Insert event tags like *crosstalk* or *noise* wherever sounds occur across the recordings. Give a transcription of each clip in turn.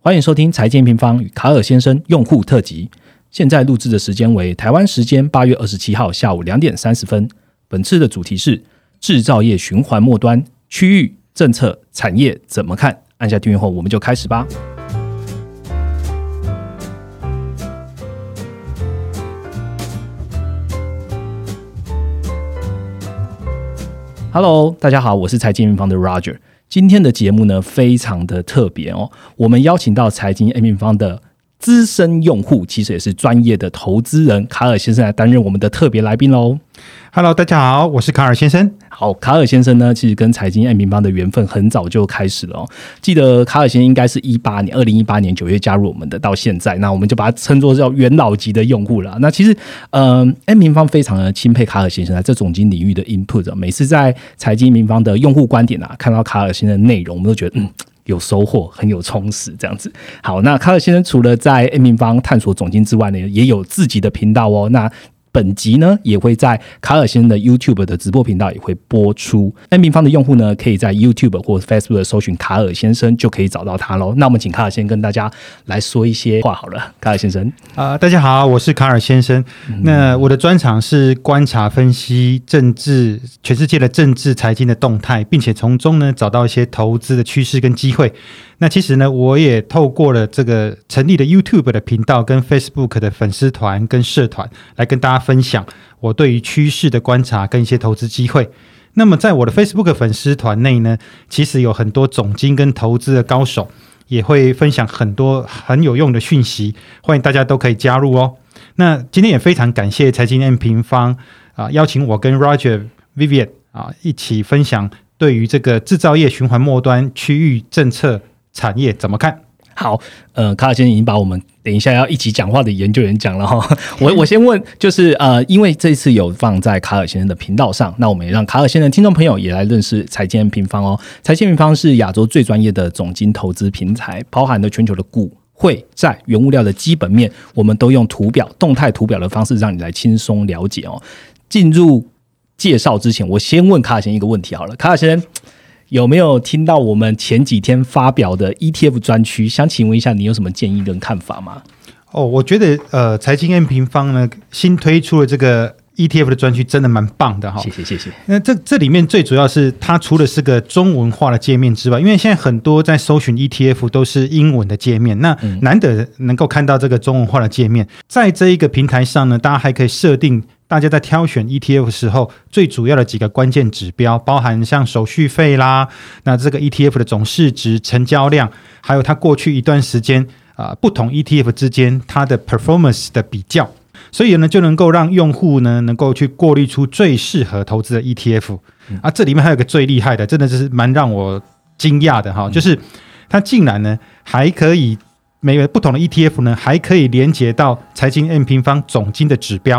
欢迎收听财经平方与卡尔先生用户特辑。现在录制的时间为台湾时间八月二十七号下午两点三十分。本次的主题是制造业循环末端区域政策产业怎么看？按下订阅后，我们就开始吧。Hello，大家好，我是财经平方的 Roger。今天的节目呢，非常的特别哦，我们邀请到财经 M 平方的资深用户，其实也是专业的投资人卡尔先生来担任我们的特别来宾喽。Hello，大家好，我是卡尔先生。好，卡尔先生呢，其实跟财经 M 平方的缘分很早就开始了哦。记得卡尔先生应该是一八年，二零一八年九月加入我们的，到现在，那我们就把他称作叫元老级的用户了。那其实，嗯、m 平方非常的钦佩卡尔先生在这总经领域的 input，、每次在财经平方的用户观点啊，看到卡尔先生的内容，我们都觉得嗯。有收获，很有充实，这样子。好，那卡尔先生除了在 A 平方探索总经之外呢，也有自己的频道哦。那本集呢也会在卡尔先生的 YouTube 的直播频道也会播出。N 平方的用户呢，可以在 YouTube 或 Facebook 搜寻卡尔先生，就可以找到他喽。那我们请卡尔先跟大家来说一些话好了，卡尔先生。啊、大家好，我是卡尔先生。那我的专长是观察、分析政治、全世界的政治、财经的动态，并且从中呢找到一些投资的趋势跟机会。那其实呢，我也透过了这个成立的 YouTube 的频道、跟 Facebook 的粉丝团跟社团，来跟大家分享我对于趋势的观察跟一些投资机会。那么在我的 Facebook 粉丝团内呢，其实有很多总经跟投资的高手，也会分享很多很有用的讯息，欢迎大家都可以加入哦。那今天也非常感谢财经 M 平方啊、邀请我跟 Roger、Vivian 啊一起分享对于这个制造业循环末端区域政策产业怎么看。好，呃，卡尔先生已经把我们等一下要一起讲话的研究员讲了哈。我我先问，就是呃，因为这次有放在卡尔先生的频道上，那我们也让卡尔先生听众朋友也来认识财经平方哦。财经平方是亚洲最专业的总经投资平台，包含了全球的股。汇债、原物料的基本面，我们都用图表、动态图表的方式让你来轻松了解哦。进入介绍之前，我先问卡尔先生一个问题好了，卡尔先生，有没有听到我们前几天发表的 ETF 专区？想请问一下，你有什么建议跟看法吗？哦，我觉得呃，财经 M 平方呢新推出了这个 ETF 的专区真的蛮棒的哈、谢谢谢谢。那这这里面最主要是它除了是个中文化的界面之外，因为现在很多在搜寻 ETF 都是英文的界面，那难得能够看到这个中文化的界面，在这一个平台上呢，大家还可以设定。大家在挑选 ETF 的时候，最主要的几个关键指标，包含像手续费啦，那这个 ETF 的总市值、成交量，还有它过去一段时间啊、不同 ETF 之间它的 performance 的比较，所以呢，就能够让用户呢能够去过滤出最适合投资的 ETF、啊。这里面还有个最厉害的，真的是蛮让我惊讶的哈，就是它竟然呢还可以每个不同的 ETF 呢还可以连接到财经 M 平方总金的指标，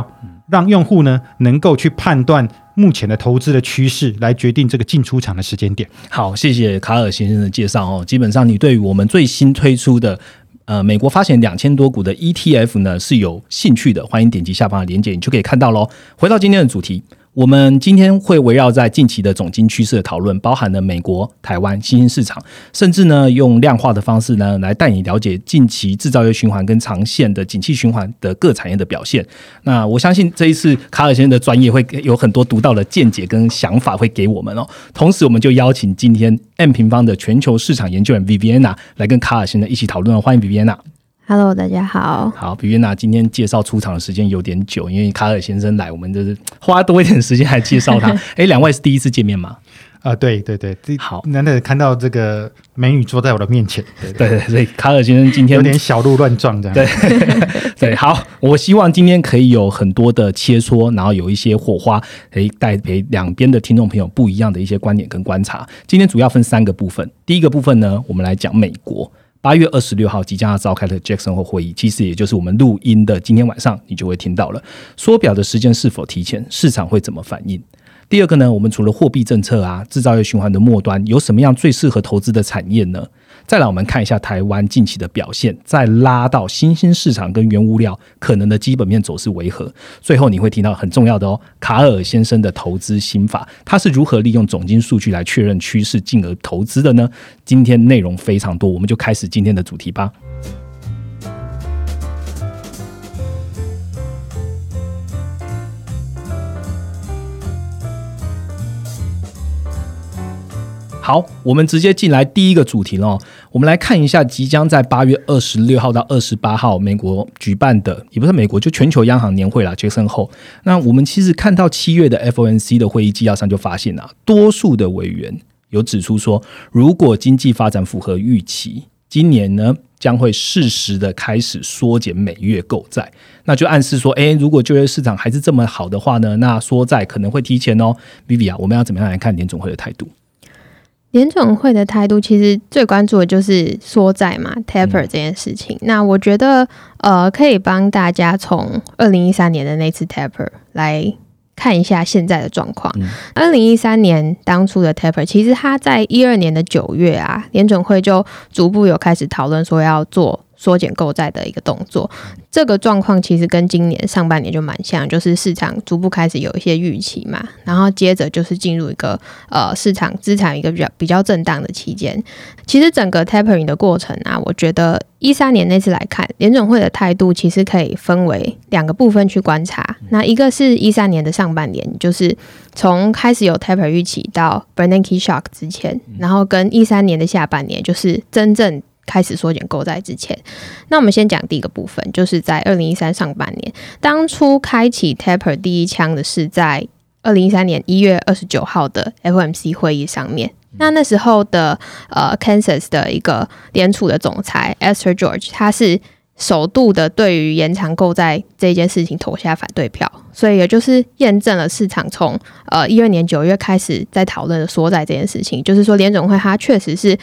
让用户呢能够去判断目前的投资的趋势，来决定这个进出场的时间点。好，谢谢卡尔先生的介绍哦。基本上，你对于我们最新推出的呃美国发行两千多股的 ETF 呢是有兴趣的，欢迎点击下方的链接，你就可以看到喽。回到今天的主题。我们今天会围绕在近期的总经趋势的讨论，包含了美国、台湾新兴市场，甚至呢用量化的方式呢来带你了解近期制造业循环跟长线的景气循环的各产业的表现。那我相信这一次卡尔先生的专业会有很多独到的见解跟想法会给我们哦。同时，我们就邀请今天 M 平方的全球市场研究员 Viviana 来跟卡尔先生一起讨论。欢迎 Viviana。Hello，大家好。好，Viviana 今天介绍出场的时间有点久，因为卡尔先生来，我们就是花多一点时间来介绍他。*laughs* 哎，两位是第一次见面吗？啊、对对对，好难得看到这个美女坐在我的面前，*laughs* 对对对，所以卡尔先生今天有点小鹿乱撞这样。对 *laughs* 对，好，我希望今天可以有很多的切磋，然后有一些火花，可以带给两边的听众朋友不一样的一些观点跟观察。今天主要分三个部分，第一个部分呢，我们来讲美国。八月二十六号即将要召开的 Jackson 后会议，其实也就是我们录音的今天晚上，你就会听到了。缩表的时间是否提前，市场会怎么反应？第二个呢，我们除了货币政策啊，制造业循环的末端有什么样最适合投资的产业呢？再来，我们看一下台湾近期的表现，再拉到新兴市场跟原物料可能的基本面走势为何？最后你会听到很重要的哦，卡尔先生的投资心法，他是如何利用总金数据来确认趋势，进而投资的呢？今天内容非常多，我们就开始今天的主题吧。好，我们直接进来第一个主题喽。我们来看一下，即将在八月二十六号到二十八号，美国举办的，也不是美国，就全球央行年会啦，杰森后。那我们其实看到七月的 FOMC 的会议纪要上就发现啊，多数的委员有指出说，如果经济发展符合预期，今年呢将会适时的开始缩减每月购债。那就暗示说，诶，如果就业市场还是这么好的话呢，那缩债可能会提前哦。Vivi 啊，我们要怎么样来看联总会的态度？联总会的态度其实最关注的就是缩债嘛，taper 这件事情。那我觉得，呃，可以帮大家从二零一三年的那次 taper 来看一下现在的状况。二零一三年当初的 taper，其实它在一二年的九月啊，联总会就逐步有开始讨论说要做。缩减购债的一个动作，这个状况其实跟今年上半年就蛮像，就是市场逐步开始有一些预期嘛，然后接着就是进入一个呃市场资产一个比较比较震荡的期间。其实整个 tapering 的过程啊，我觉得一三年那次来看，联总会的态度其实可以分为两个部分去观察。那一个是一三年的上半年，就是从开始有 taper 预期到 Bernanke shock 之前，然后跟一三年的下半年，就是真正。开始缩减购债之前，那我们先讲第一个部分，就是在二零一三上半年，当初开启 taper 第一枪的是在二零一三年一月二十九号的 FOMC 会议上面。那那时候的呃 Kansas 的一个联储的总裁 Esther George，他是首度的对于延长购债这件事情投下反对票，所以也就是验证了市场从呃一二年九月开始在讨论的缩债这件事情，就是说联总会它确实是。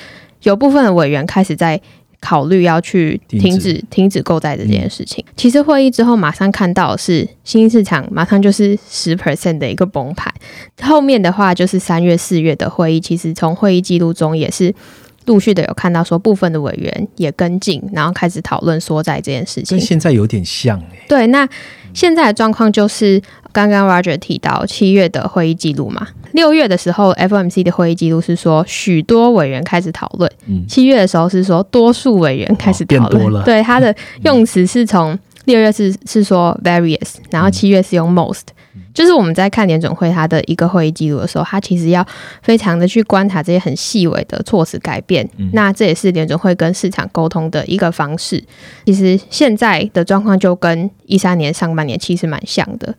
有部分的委员开始在考虑要去停止停止购债的这件事情。其实会议之后，马上看到是新兴市场马上就是十 percent 的一个崩盘。后面的话就是三月四月的会议，其实从会议记录中也是陆续的有看到说部分的委员也跟进，然后开始讨论缩债这件事情。跟现在有点像哎。对，那现在的状况就是。刚刚 Roger 提到七月的会议记录嘛，六月的时候 FOMC 的会议记录是说许多委员开始讨论，七月的时候是说多数委员开始讨论，对他的用词是从六月是是说 various，然后七月是用 most。就是我们在看联总会它的一个会议记录的时候，它其实要非常的去观察这些很细微的措辞改变。那这也是联总会跟市场沟通的一个方式。其实现在的状况就跟一三年上半年其实蛮像的。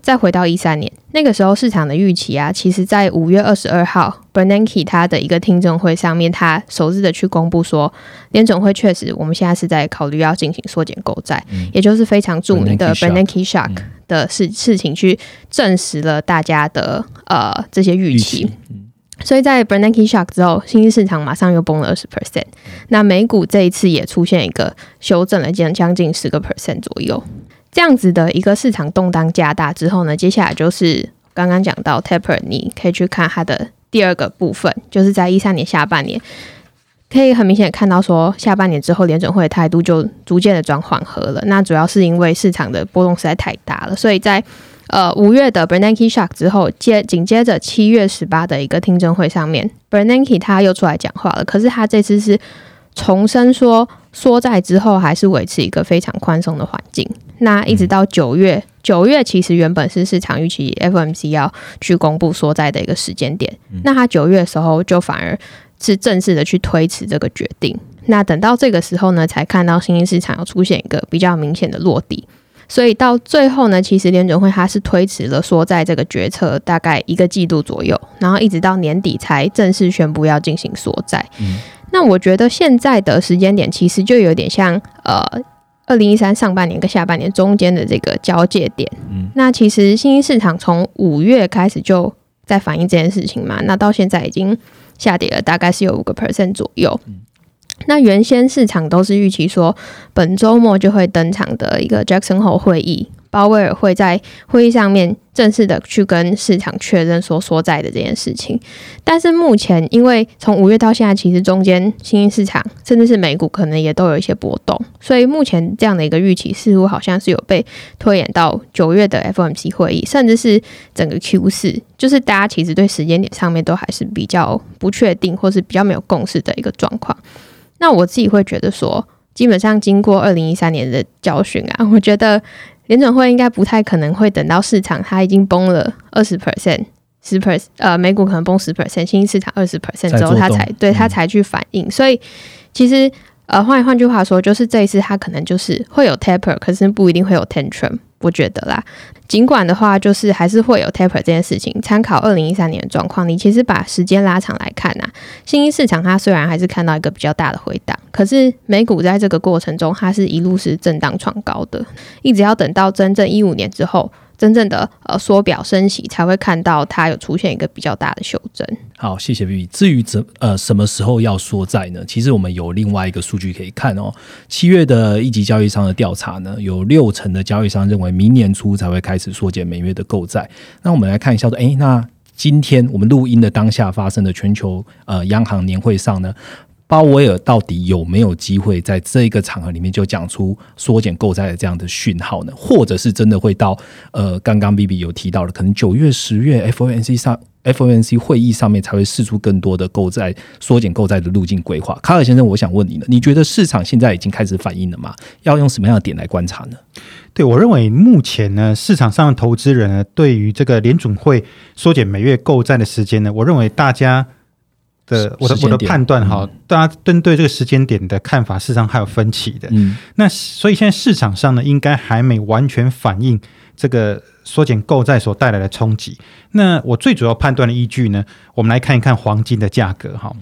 再回到一三年那个时候，市场的预期啊，其实在五月二十二号，Bernanke 他的一个听证会上面，他首次的去公布说，联总会确实我们现在是在考虑要进行缩减购债，也就是非常著名的 Bernanke shock。的事事情去证实了大家的呃这些预期，所以在 Bernanke shock 之后，新兴市场马上又崩了二十 percent。那美股这一次也出现一个修正了将将近十个 percent 左右，这样子的一个市场动荡加大之后呢，接下来就是刚刚讲到 Taper，你可以去看它的第二个部分，就是在一三年下半年。可以很明显看到，说下半年之后，联准会的态度就逐渐的转缓和了。那主要是因为市场的波动实在太大了，所以在呃五月的 Bernanke shock 之后，接紧接着七月十八的一个听证会上面，Bernanke 他又出来讲话了。可是他这次是重申说，缩债之后还是维持一个非常宽松的环境。那一直到九月，九月其实原本是市场预期 FOMC 要去公布缩债的一个时间点。那他九月的时候就反而。是正式的去推迟这个决定，那等到这个时候呢，才看到新兴市场有出现一个比较明显的落地，所以到最后呢，其实联准会它是推迟了说在这个决策大概一个季度左右，然后一直到年底才正式宣布要进行缩债。那我觉得现在的时间点其实就有点像呃二零一三上半年跟下半年中间的这个交界点。那其实新兴市场从五月开始就在反映这件事情嘛，那到现在已经。下跌了大概是有五个 percent 左右。那原先市场都是预期说本周末就会登场的一个 Jackson Hole 会议鲍威尔会在会议上面正式的去跟市场确认说所在的这件事情。但是目前，因为从五月到现在，其实中间新兴市场甚至是美股可能也都有一些波动，所以目前这样的一个预期似乎好像是有被推演到九月的 FOMC 会议，甚至是整个 Q 四，就是大家其实对时间点上面都还是比较不确定，或是比较没有共识的一个状况。那我自己会觉得说。基本上经过二零一三年的教训啊，我觉得联准会应该不太可能会等到市场它已经崩了二十 percent、十 percent，呃，美股可能崩十 percent，新兴市场二十 percent 之后，它才对它才去反应。所以其实呃，换换句话说，就是这一次它可能就是会有 taper，可是不一定会有 tantrum。我觉得啦，尽管的话，就是还是会有 taper 这件事情。参考二零一三年的状况，你其实把时间拉长来看呐，新兴市场它虽然还是看到一个比较大的回档，可是美股在这个过程中，它是一路是震荡创高的，一直要等到真正一五年之后。真正的呃缩表升息才会看到它有出现一个比较大的修正。好，谢谢 B B。至于怎呃什么时候要缩债呢？其实我们有另外一个数据可以看哦。七月的一级交易商的调查呢，有六成的交易商认为明年初才会开始缩减每月的购债。那我们来看一下，说哎，那今天我们录音的当下发生的全球呃央行年会上呢？鲍威尔到底有没有机会在这一个场合里面就讲出缩减购债的这样的讯号呢？或者是真的会到呃，刚刚 B B 有提到的，可能九月、十月 F O N C 上 F O N C 会议上面才会释出更多的购债缩减购债的路径规划。卡尔先生，我想问你呢，你觉得市场现在已经开始反应了吗？要用什么样的点来观察呢？对我认为，目前呢，市场上的投资人呢，对于这个联准会缩减每月购债的时间呢，我认为大家。的我的我的判断哈，大家针对这个时间点的看法，事实上还有分歧的。嗯，那所以现在市场上呢，应该还没完全反映这个缩减购债所带来的冲击。那我最主要判断的依据呢，我们来看一看黄金的价格哈。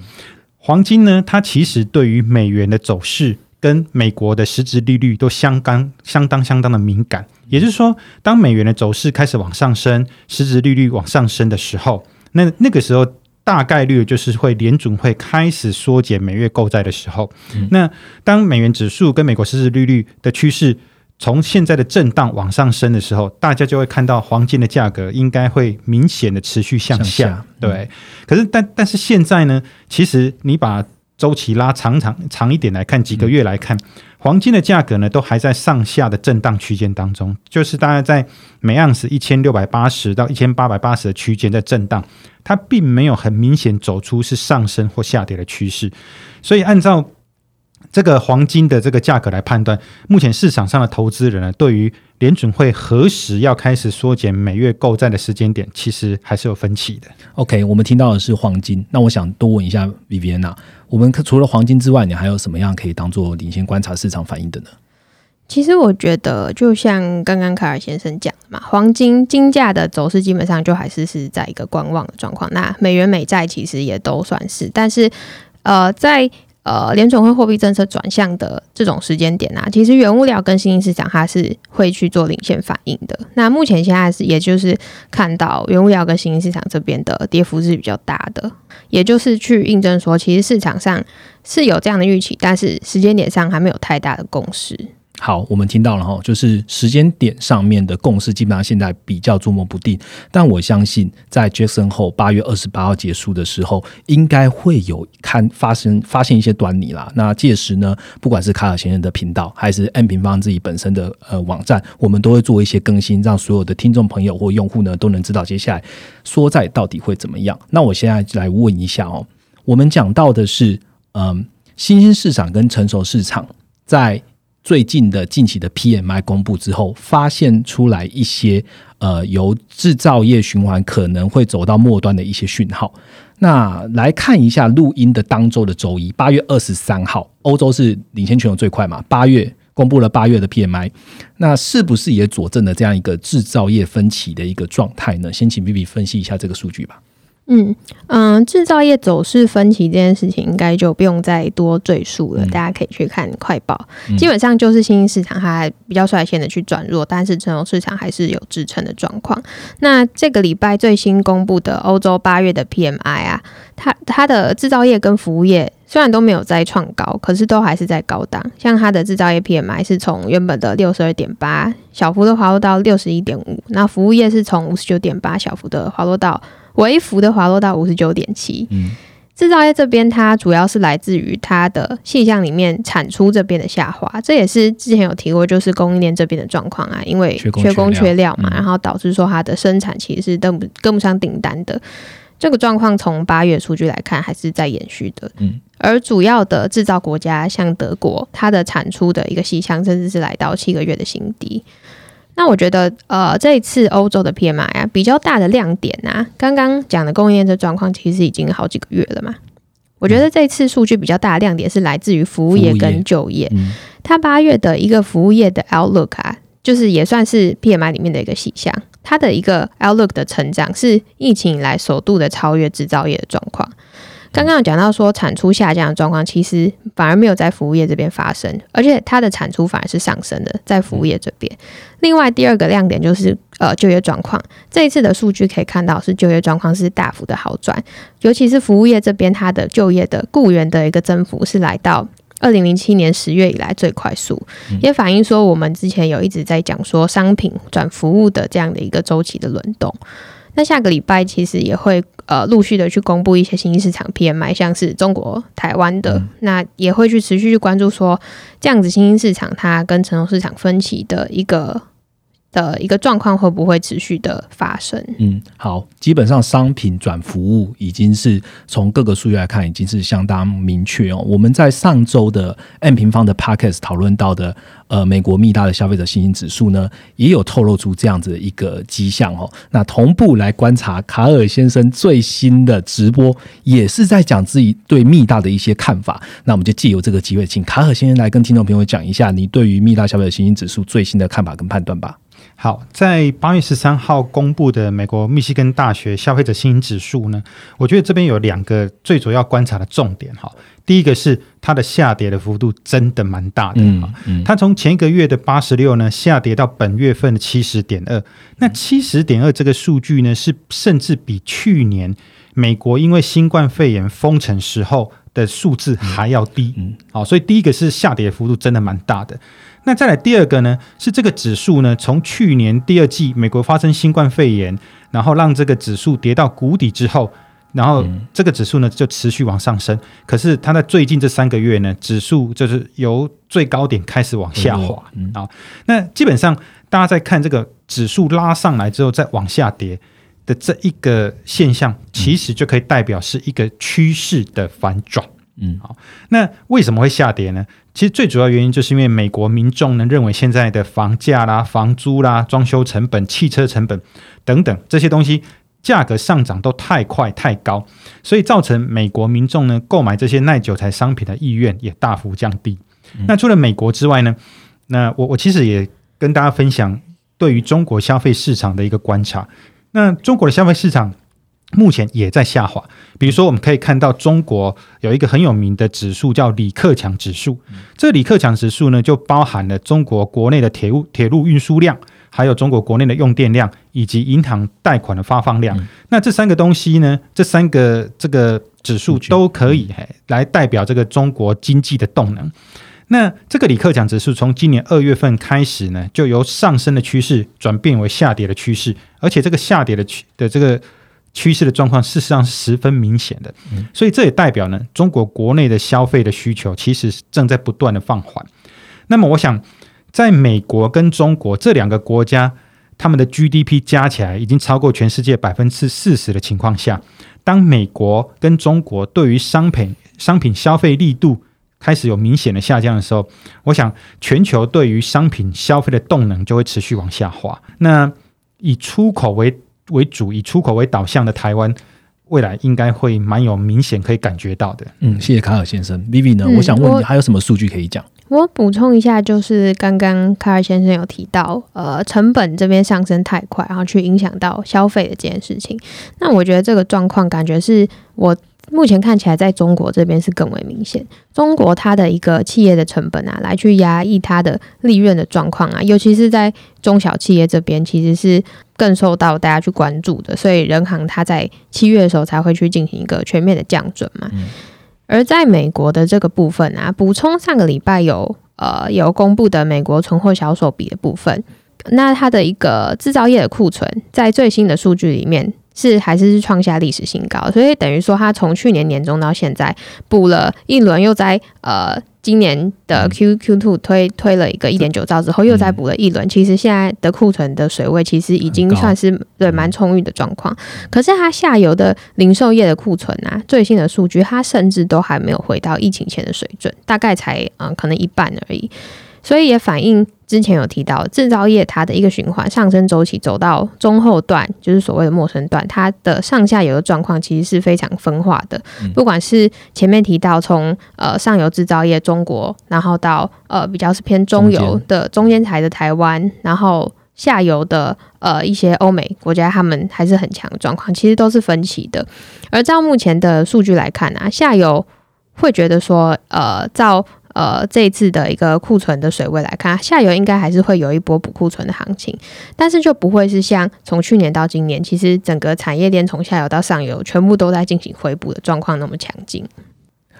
黄金呢，它其实对于美元的走势跟美国的实质利率都相当相当相当的敏感。也就是说，当美元的走势开始往上升，实质利率往上升的时候，那那个时候。大概率就是会联准会开始缩减每月购债的时候，那当美元指数跟美国实质利率的趋势从现在的震荡往上升的时候，大家就会看到黄金的价格应该会明显的持续向下。对，可是但但是现在呢，其实你把周期拉长长长一点来看，几个月来看。黄金的价格呢，都还在上下的震荡区间当中，就是大概在每盎司一千六百八十到一千八百八十的区间在震荡，它并没有很明显走出是上升或下跌的趋势，所以按照这个黄金的这个价格来判断，目前市场上的投资人呢，对于联准会何时要开始缩减每月购债的时间点，其实还是有分歧的。OK，我们听到的是黄金，那我想多问一下 Viviana。我们除了黄金之外，你还有什么样可以当做领先观察市场反应的呢？其实我觉得，就像刚刚卡尔先生讲的嘛，黄金金价的走势基本上就还是是在一个观望的状况。那美元美债其实也都算是，但是呃，在呃，联总会货币政策转向的这种时间点啊，其实原物料跟新兴市场它是会去做领先反应的。那目前现在是，也就是看到原物料跟新兴市场这边的跌幅是比较大的，也就是去印证说，其实市场上是有这样的预期，但是时间点上还没有太大的共识。好，我们听到了哈，就是时间点上面的共识基本上现在比较捉摸不定，但我相信在 Jackson 后八月二十八号结束的时候，应该会有看发生发现一些端倪啦。那届时呢，不管是卡尔先生的频道，还是 N 平方自己本身的呃网站，我们都会做一些更新，让所有的听众朋友或用户呢都能知道接下来缩债到底会怎么样。那我现在来问一下哦，我们讲到的是嗯新兴市场跟成熟市场在。最近的近期的 PMI 公布之后，发现出来一些呃由制造业循环可能会走到末端的一些讯号。那来看一下录音的当周的周一，八月二十三号，欧洲是领先全球最快嘛？八月公布了八月的 PMI，那是不是也佐证了这样一个制造业分歧的一个状态呢？先请 B B 分析一下这个数据吧。嗯嗯，制造业走势分歧这件事情，应该就不用再多赘述了。大家可以去看快报，基本上就是新兴市场它比较率先的去转弱，但是成熟市场还是有支撑的状况。那这个礼拜最新公布的欧洲八月的 PMI 啊，它它的制造业跟服务业。虽然都没有再创高，可是都还是在高档。像它的制造业 PMI 是从原本的六十二点八小幅的滑落到六十一点五，那服务业是从五十九点八小幅的滑落到微幅的滑落到五十九点七。嗯，制造业这边它主要是来自于它的现象里面产出这边的下滑，这也是之前有提过，就是供应链这边的状况啊，因为缺工缺料嘛，然后导致说它的生产其实是跟不跟不上订单的。这个状况从八月数据来看，还是在延续的。嗯，而主要的制造国家像德国，它的产出的一个细项，甚至是来到七个月的新低。那我觉得，呃，这一次欧洲的 PMI 啊，比较大的亮点啊，刚刚讲的供应链这状况，其实已经好几个月了嘛。我觉得这次数据比较大的亮点是来自于服务业跟就业。它八月的一个服务业的 outlook 啊，就是也算是 PMI 里面的一个细项。它的一个 outlook 的成长是疫情以来首度的超越制造业的状况。刚刚有讲到说产出下降的状况，其实反而没有在服务业这边发生，而且它的产出反而是上升的，在服务业这边。另外第二个亮点就是呃就业状况，这一次的数据可以看到是就业状况是大幅的好转，尤其是服务业这边，它的就业的雇员的一个增幅是来到。二零零七年十月以来最快速，也反映说我们之前有一直在讲说商品转服务的这样的一个周期的轮动。那下个礼拜其实也会呃陆续的去公布一些新兴市场 PMI，像是中国台湾的，那也会去持续去关注说这样子新兴市场它跟成熟市场分歧的一个。的一个状况会不会持续的发生？嗯，好，基本上商品转服务已经是从各个数据来看，已经是相当明确哦。我们在上周的 M 平方的 Pockets 讨论到的，呃，美国密大的消费者信心指数呢，也有透露出这样子的一个迹象哦。那同步来观察卡尔先生最新的直播，也是在讲自己对密大的一些看法。那我们就借由这个机会，请卡尔先生来跟听众朋友讲一下你对于密大消费者信心指数最新的看法跟判断吧。好，在八月十三号公布的美国密西根大学消费者信心指数呢，我觉得这边有两个最主要观察的重点哈。第一个是它的下跌的幅度真的蛮大的哈，它从前一个月的八十六呢下跌到本月份的七十点二，那七十点二这个数据呢是甚至比去年美国因为新冠肺炎封城时候的数字还要低。嗯，好，所以第一个是下跌幅度真的蛮大的。那再来第二个呢，是这个指数呢，从去年第二季美国发生新冠肺炎，然后让这个指数跌到谷底之后，然后这个指数呢就持续往上升。可是它在最近这三个月呢，指数就是由最高点开始往下滑啊。那基本上大家在看这个指数拉上来之后再往下跌的这一个现象，其实就可以代表是一个趋势的反转。嗯，好，那为什么会下跌呢？其实最主要原因就是因为美国民众呢认为现在的房价啦、房租啦、装修成本、汽车成本等等这些东西价格上涨都太快太高，所以造成美国民众呢购买这些耐久材商品的意愿也大幅降低。那除了美国之外呢，那我我其实也跟大家分享对于中国消费市场的一个观察。那中国的消费市场。目前也在下滑，比如说我们可以看到中国有一个很有名的指数叫李克强指数，这李克强指数呢就包含了中国国内的铁路铁路运输量，还有中国国内的用电量以及银行贷款的发放量。那这三个东西呢，这三个这个指数都可以来代表这个中国经济的动能。那这个李克强指数从今年二月份开始呢，就由上升的趋势转变为下跌的趋势，而且这个下跌的趋的这个。趋势的状况事实上是十分明显的，所以这也代表呢，中国国内的消费的需求其实正在不断的放缓。那么，我想在美国跟中国这两个国家，他们的 GDP 加起来已经超过全世界百分之四十的情况下，当美国跟中国对于商品商品消费力度开始有明显的下降的时候，我想全球对于商品消费的动能就会持续往下滑。那以出口为为主以出口为导向的台湾，未来应该会蛮有明显可以感觉到的。嗯，谢谢卡尔先生。Vivi 呢？我想问你，还有什么数据可以讲？我补充一下，就是刚刚卡尔先生有提到，呃，成本这边上升太快，然后去影响到消费的这件事情。那我觉得这个状况，感觉是我。目前看起来，在中国这边是更为明显。中国它的一个企业的成本啊，来去压抑它的利润的状况啊，尤其是在中小企业这边，其实是更受到大家去关注的。所以，人行它在七月的时候才会去进行一个全面的降准嘛。而在美国的这个部分啊，补充上个礼拜有呃有公布的美国存货销售比的部分，那它的一个制造业的库存，在最新的数据里面。是还是是创下历史新高，所以等于说它从去年年中到现在补了一轮，又在呃今年的 Q Q two 推推了一个一点九兆之后，又再补了一轮。其实现在的库存的水位其实已经算是对蛮充裕的状况。可是它下游的零售业的库存啊，最新的数据它甚至都还没有回到疫情前的水准，大概才嗯可能一半而已。所以也反映之前有提到制造业它的一个循环上升周期走到中后段，就是所谓的陌生段，它的上下游的状况其实是非常分化的。不管是前面提到从呃上游制造业中国，然后到呃比较是偏中游的中间台的台湾，然后下游的呃一些欧美国家，他们还是很强的状况，其实都是分歧的。而照目前的数据来看啊，下游会觉得说呃照。呃，这一次的一个库存的水位来看，下游应该还是会有一波补库存的行情，但是就不会是像从去年到今年，其实整个产业链从下游到上游全部都在进行回补的状况那么强劲。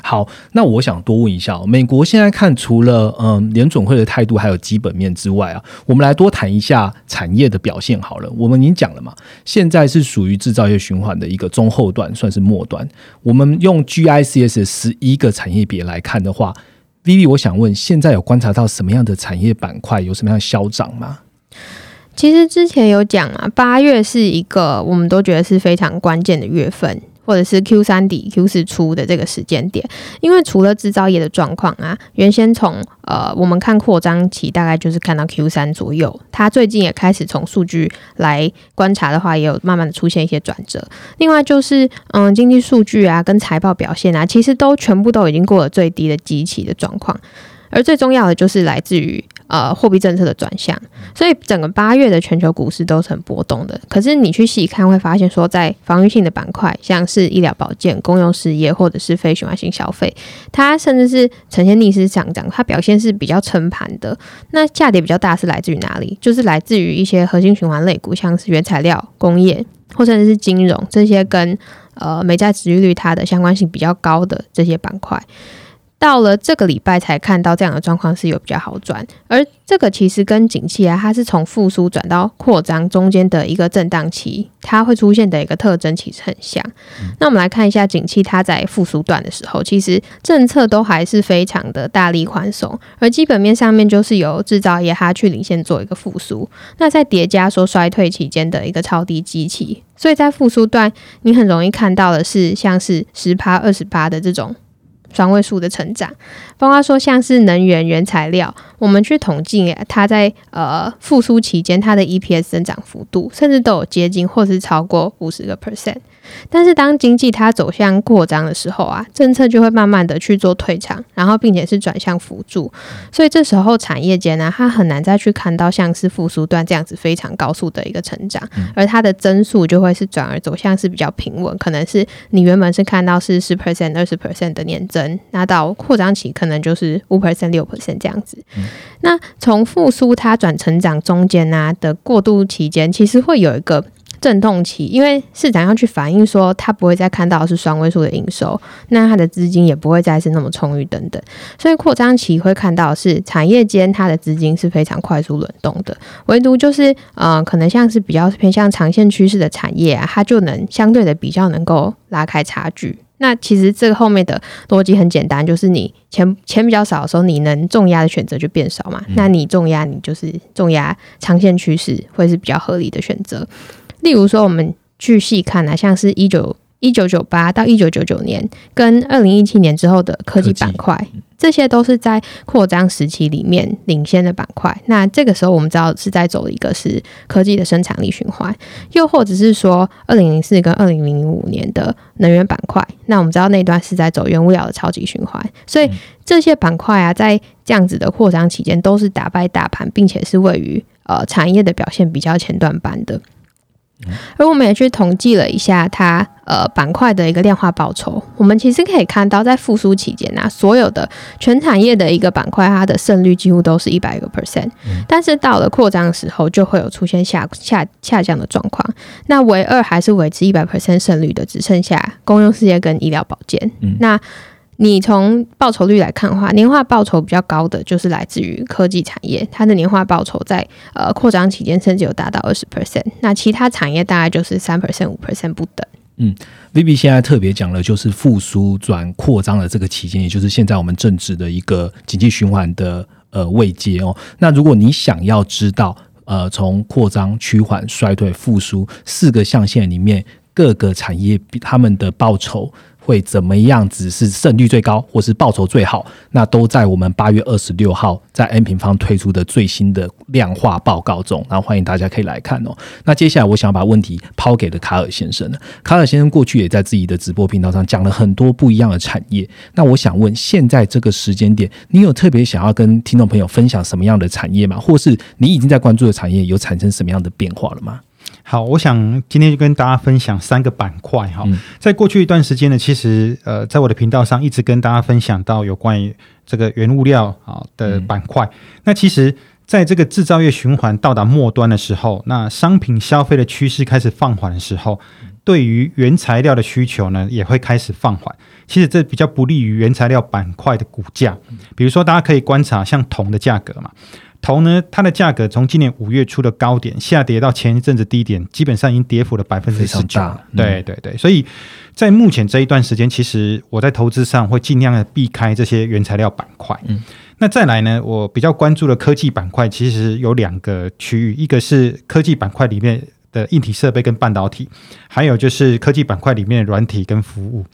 好，那我想多问一下，美国现在看除了嗯联准会的态度还有基本面之外啊，我们来多谈一下产业的表现好了。我们已经讲了嘛，现在是属于制造业循环的一个中后段，算是末端。我们用 GICS 十一个产业别来看的话。Vivi，我想问，现在有观察到什么样的产业板块有什么样的消长吗？其实之前有讲啊，八月是一个我们都觉得是非常关键的月份。或者是 Q 三底 Q 四初的这个时间点，因为除了制造业的状况啊，原先从呃我们看扩张期大概就是看到 Q 三左右，它最近也开始从数据来观察的话，也有慢慢的出现一些转折。另外就是嗯经济数据啊跟财报表现啊，其实都全部都已经过了最低的基期的状况。而最重要的就是来自于呃货币政策的转向，所以整个八月的全球股市都是很波动的。可是你去细看会发现，说在防御性的板块，像是医疗保健、公用事业或者是非循环性消费，它甚至是呈现逆势上涨，它表现是比较撑盘的。那下跌比较大是来自于哪里？就是来自于一些核心循环类股，像是原材料、工业或甚至是金融这些跟呃美债殖利率它的相关性比较高的这些板块。到了这个礼拜才看到这样的状况是有比较好转，而这个其实跟景气啊，它是从复苏转到扩张中间的一个震荡期，它会出现的一个特征其实很像。那我们来看一下景气，它在复苏段的时候，其实政策都还是非常的大力宽松，而基本面上面就是由制造业它去领先做一个复苏。那在叠加说衰退期间的一个超低基期，所以在复苏段你很容易看到的是像是十趴、二十趴的这种。双位数的成长，包括说像是能源原材料，我们去统计它在呃复苏期间它的 EPS 增长幅度，甚至都有接近或是超过五十个 percent。但是当经济它走向扩张的时候啊，政策就会慢慢的去做退场，然后并且是转向辅助，所以这时候产业间呢，它很难再去看到像是复苏段这样子非常高速的一个成长，而它的增速就会是转而走向是比较平稳，可能是你原本是看到是十 percent、二十 percent 的年增，那到扩张期可能就是五 percent、六 percent 这样子。那从复苏它转成长中间啊的过渡期间，其实会有一个。阵痛期，因为市场要去反映说，它不会再看到是双位数的营收，那它的资金也不会再是那么充裕等等，所以扩张期会看到是产业间它的资金是非常快速轮动的，唯独就是呃，可能像是比较偏向长线趋势的产业啊，它就能相对的比较能够拉开差距。那其实这个后面的逻辑很简单，就是你钱钱比较少的时候，你能重压的选择就变少嘛，那你重压你就是重压长线趋势会是比较合理的选择。例如说，我们去细看啊，像是一九一九九八到一九九九年，跟二零一七年之后的科技板块，这些都是在扩张时期里面领先的板块。那这个时候，我们知道是在走一个是科技的生产力循环，又或者是说二零零四跟二零零五年的能源板块。那我们知道那段是在走原物料的超级循环，所以这些板块啊，在这样子的扩张期间，都是打败大盘，并且是位于呃产业的表现比较前段班的。而我们也去统计了一下它呃板块的一个量化报酬，我们其实可以看到，在复苏期间啊，所有的全产业的一个板块，它的胜率几乎都是一百个 percent，但是到了扩张的时候，就会有出现下下下降的状况。那唯二还是维持一百 percent 胜率的，只剩下公用事业跟医疗保健。那你从报酬率来看的话，年化报酬比较高的就是来自于科技产业，它的年化报酬在呃扩张期间甚至有达到二十 percent。那其他产业大概就是三 percent、五 percent 不等。嗯，Vivi 现在特别讲了，就是复苏转扩张的这个期间，也就是现在我们正值的一个经济循环的呃位阶哦。那如果你想要知道，呃，从扩张、趋缓、衰退、复苏四个象限里面，各个产业比他们的报酬。会怎么样子是胜率最高，或是报酬最好？那都在我们八月二十六号在 N 平方推出的最新的量化报告中，然后欢迎大家可以来看哦。那接下来我想把问题抛给了卡尔先生卡尔先生过去也在自己的直播频道上讲了很多不一样的产业。那我想问，现在这个时间点，你有特别想要跟听众朋友分享什么样的产业吗？或是你已经在关注的产业有产生什么样的变化了吗？好，我想今天就跟大家分享三个板块哈。在过去一段时间呢，其实呃，在我的频道上一直跟大家分享到有关于这个原物料啊的板块。那其实在这个制造业循环到达末端的时候，那商品消费的趋势开始放缓的时候，对于原材料的需求呢也会开始放缓。其实这比较不利于原材料板块的股价。比如说，大家可以观察像铜的价格嘛。铜呢，它的价格从今年五月初的高点下跌到前一阵子低点，基本上已经跌幅了百分之十九。对对对，所以在目前这一段时间，其实我在投资上会尽量的避开这些原材料板块。嗯，那再来呢，我比较关注的科技板块，其实有两个区域，一个是科技板块里面的硬体设备跟半导体，还有就是科技板块里面的软体跟服务。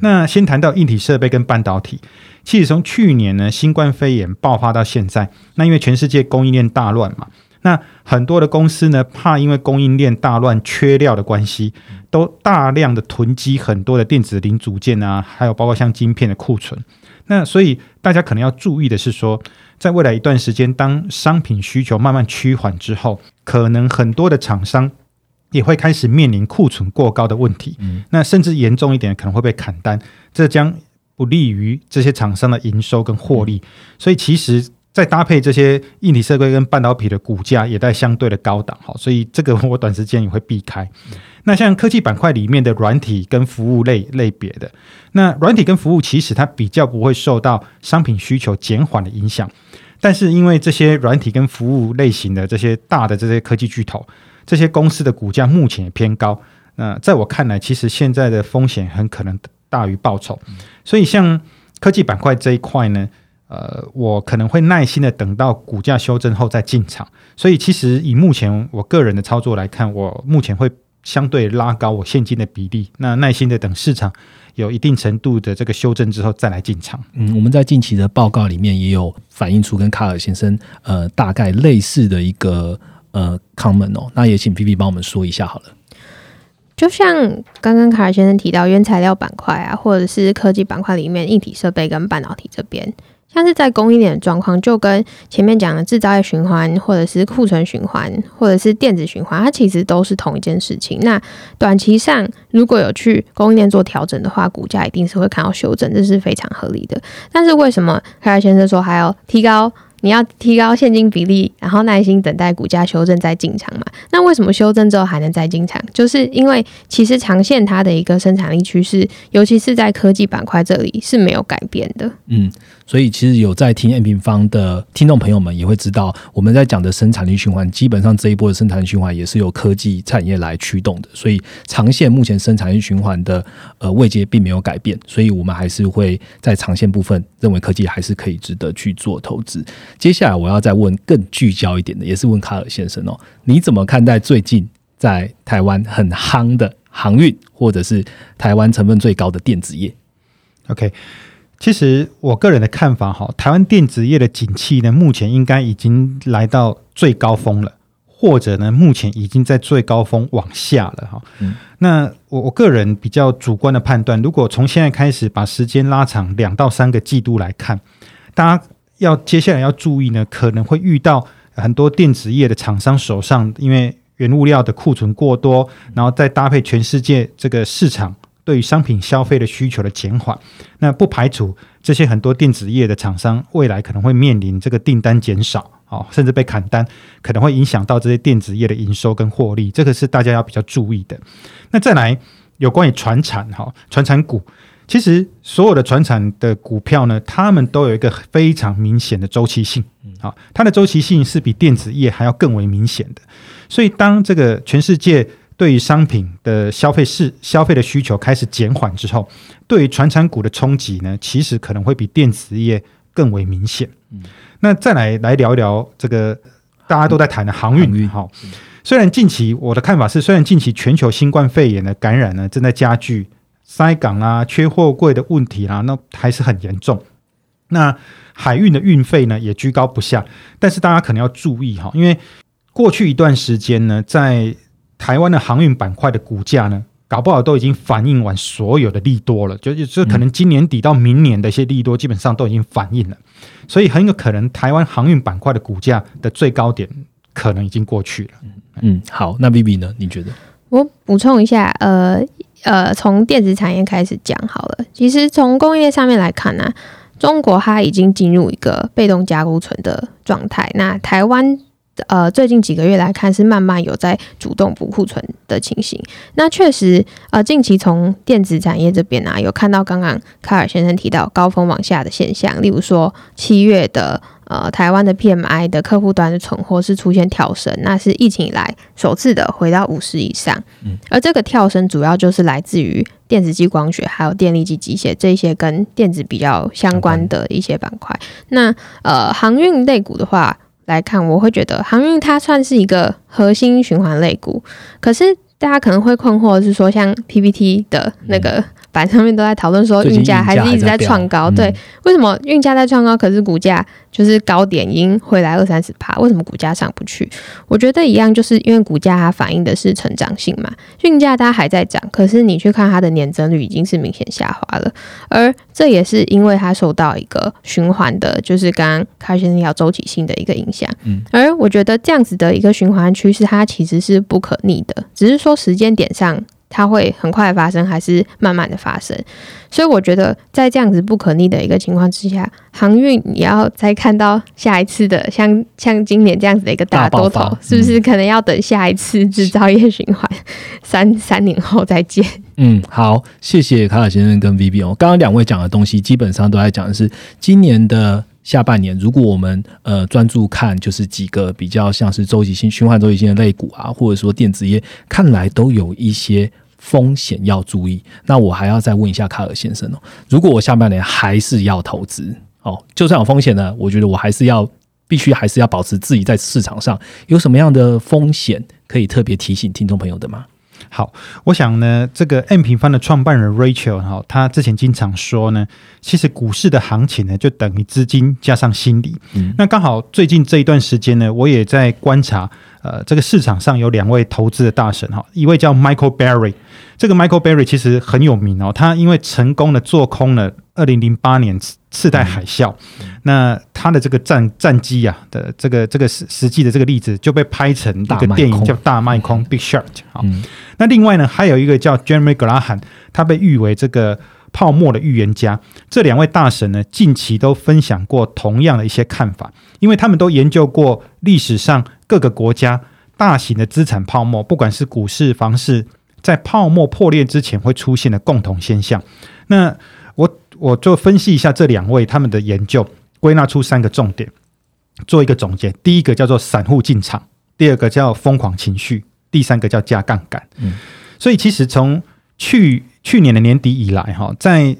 那先谈到硬体设备跟半导体。其实从去年呢，新冠肺炎爆发到现在，那因为全世界供应链大乱嘛，那很多的公司呢，怕因为供应链大乱、缺料的关系，都大量的囤积很多的电子零组件啊，还有包括像晶片的库存。那所以大家可能要注意的是说，在未来一段时间，当商品需求慢慢趋缓之后，可能很多的厂商也会开始面临库存过高的问题。嗯，那甚至严重一点，可能会被砍单，这将。不利于这些厂商的营收跟获利，所以其实再搭配这些硬体设备跟半导体的股价也在相对的高档，好，所以这个我短时间也会避开。那像科技板块里面的软体跟服务类类别的，那软体跟服务其实它比较不会受到商品需求减缓的影响，但是因为这些软体跟服务类型的这些大的这些科技巨头，这些公司的股价目前也偏高，那在我看来，其实现在的风险很可能。大于报酬，所以像科技板块这一块呢，呃，我可能会耐心的等到股价修正后再进场。所以其实以目前我个人的操作来看，我目前会相对拉高我现金的比例，那耐心的等市场有一定程度的这个修正之后再来进场。嗯，我们在近期的报告里面也有反映出跟卡尔先生呃大概类似的一个呃 comment 哦，那也请 P P 帮我们说一下好了。就像刚刚卡尔先生提到，原材料板块啊，或者是科技板块里面硬体设备跟半导体这边，像是在供应链的状况，就跟前面讲的制造业循环，或者是库存循环，或者是电子循环，它其实都是同一件事情。那短期上如果有去供应链做调整的话，股价一定是会看到修正，这是非常合理的。但是为什么卡尔先生说还要提高？你要提高现金比例，然后耐心等待股价修正再进场嘛？那为什么修正之后还能再进场？就是因为其实长线它的一个生产力趋势，尤其是在科技板块这里是没有改变的。嗯。所以，其实有在听 M 平方的听众朋友们也会知道，我们在讲的生产力循环，基本上这一波的生产力循环也是由科技产业来驱动的。所以，长线目前生产力循环的呃位阶并没有改变，所以我们还是会在长线部分认为科技还是可以值得去做投资。接下来我要再问更聚焦一点的，也是问卡尔先生哦，你怎么看待最近在台湾很夯的航运，或者是台湾成分最高的电子业？OK。其实我个人的看法哈，台湾电子业的景气呢，目前应该已经来到最高峰了，或者呢，目前已经在最高峰往下了哈。那我我个人比较主观的判断，如果从现在开始把时间拉长两到三个季度来看，大家要接下来要注意呢，可能会遇到很多电子业的厂商手上，因为原物料的库存过多，然后再搭配全世界这个市场。对于商品消费的需求的减缓，那不排除这些很多电子业的厂商未来可能会面临这个订单减少，哦，甚至被砍单，可能会影响到这些电子业的营收跟获利，这个是大家要比较注意的。那再来有关于船产哈，船产股，其实所有的船产的股票呢，它们都有一个非常明显的周期性，啊，它的周期性是比电子业还要更为明显的。所以，当这个全世界对于商品的消费是消费的需求开始减缓之后，对于船产股的冲击呢，其实可能会比电子业更为明显。那再来来聊一聊这个大家都在谈的航运，好。虽然近期我的看法是，虽然近期全球新冠肺炎的感染呢正在加剧。塞港啊，缺货柜的问题啦，那还是很严重。那海运的运费呢，也居高不下。但是大家可能要注意哈，因为过去一段时间呢，在台湾的航运板块的股价呢，搞不好都已经反映完所有的利多了。就就可能今年底到明年的一些利多，基本上都已经反映了。所以很有可能台湾航运板块的股价的最高点，可能已经过去了。嗯，好，那 B B 呢？你觉得？我补充一下，呃。呃，从电子产业开始讲好了。其实从工业上面来看呢，中国它已经进入一个被动加库存的状态。那台湾呃，最近几个月来看是慢慢有在主动补库存的情形。那确实呃，近期从电子产业这边啊，有看到刚刚卡尔先生提到高峰往下的现象，例如说七月的。呃，台湾的 PMI 的客户端的存货是出现跳升，那是疫情以来首次的回到五十以上。嗯，而这个跳升主要就是来自于电子机光学，还有电力及机械这些跟电子比较相关的一些板块。那呃，航运类股的话来看，我会觉得航运它算是一个核心循环类股，可是大家可能会困惑是说，像 PPT 的那个。板上面都在讨论说运价还是一直在创高，对，为什么运价在创高，可是股价就是高点已经回来二三十趴，为什么股价上不去？我觉得一样，就是因为股价它反映的是成长性嘛，运价它还在涨，可是你去看它的年增率已经是明显下滑了，而这也是因为它受到一个循环的，就是刚刚开先生要周期性的一个影响，嗯，而我觉得这样子的一个循环趋势，它其实是不可逆的，只是说时间点上。它会很快发生，还是慢慢的发生？所以我觉得，在这样子不可逆的一个情况之下，航运你要再看到下一次的像像今年这样子的一个大多头，是不是可能要等下一次制造业循环三三年后再见？嗯，好，谢谢卡卡先生跟 V B 哦，刚刚两位讲的东西基本上都在讲的是今年的下半年，如果我们呃专注看，就是几个比较像是周期性循环周期性的类股啊，或者说电子业，看来都有一些。风险要注意，那我还要再问一下卡尔先生哦。如果我下半年还是要投资哦，就算有风险呢，我觉得我还是要必须还是要保持自己在市场上有什么样的风险可以特别提醒听众朋友的吗？好，我想呢，这个 M 平方的创办人 Rachel 哈，他之前经常说呢，其实股市的行情呢，就等于资金加上心理。嗯，那刚好最近这一段时间呢，我也在观察。呃，这个市场上有两位投资的大神哈，一位叫 Michael Berry，这个 Michael Berry 其实很有名哦，他因为成功的做空了二零零八年次次贷海啸，那他的这个战战机啊的这个这个实实际的这个例子就被拍成一个电影叫《大卖空》（Big Short） 好，那另外呢，还有一个叫 Jeremy Graham，他被誉为这个。泡沫的预言家，这两位大神呢，近期都分享过同样的一些看法，因为他们都研究过历史上各个国家大型的资产泡沫，不管是股市、房市，在泡沫破裂之前会出现的共同现象。那我我就分析一下这两位他们的研究，归纳出三个重点，做一个总结。第一个叫做散户进场，第二个叫疯狂情绪，第三个叫加杠杆。嗯，所以其实从去去年的年底以来，哈，在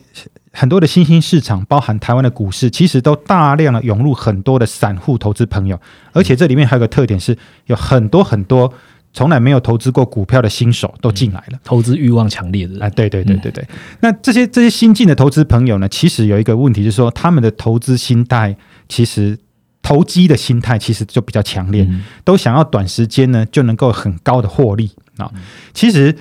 很多的新兴市场，包含台湾的股市，其实都大量的涌入很多的散户投资朋友，而且这里面还有个特点，是有很多很多从来没有投资过股票的新手都进来了，投资欲望强烈的啊，对对对对对。那这些这些新进的投资朋友呢，其实有一个问题，就是说他们的投资心态，其实投机的心态其实就比较强烈，都想要短时间呢就能够很高的获利啊，其实。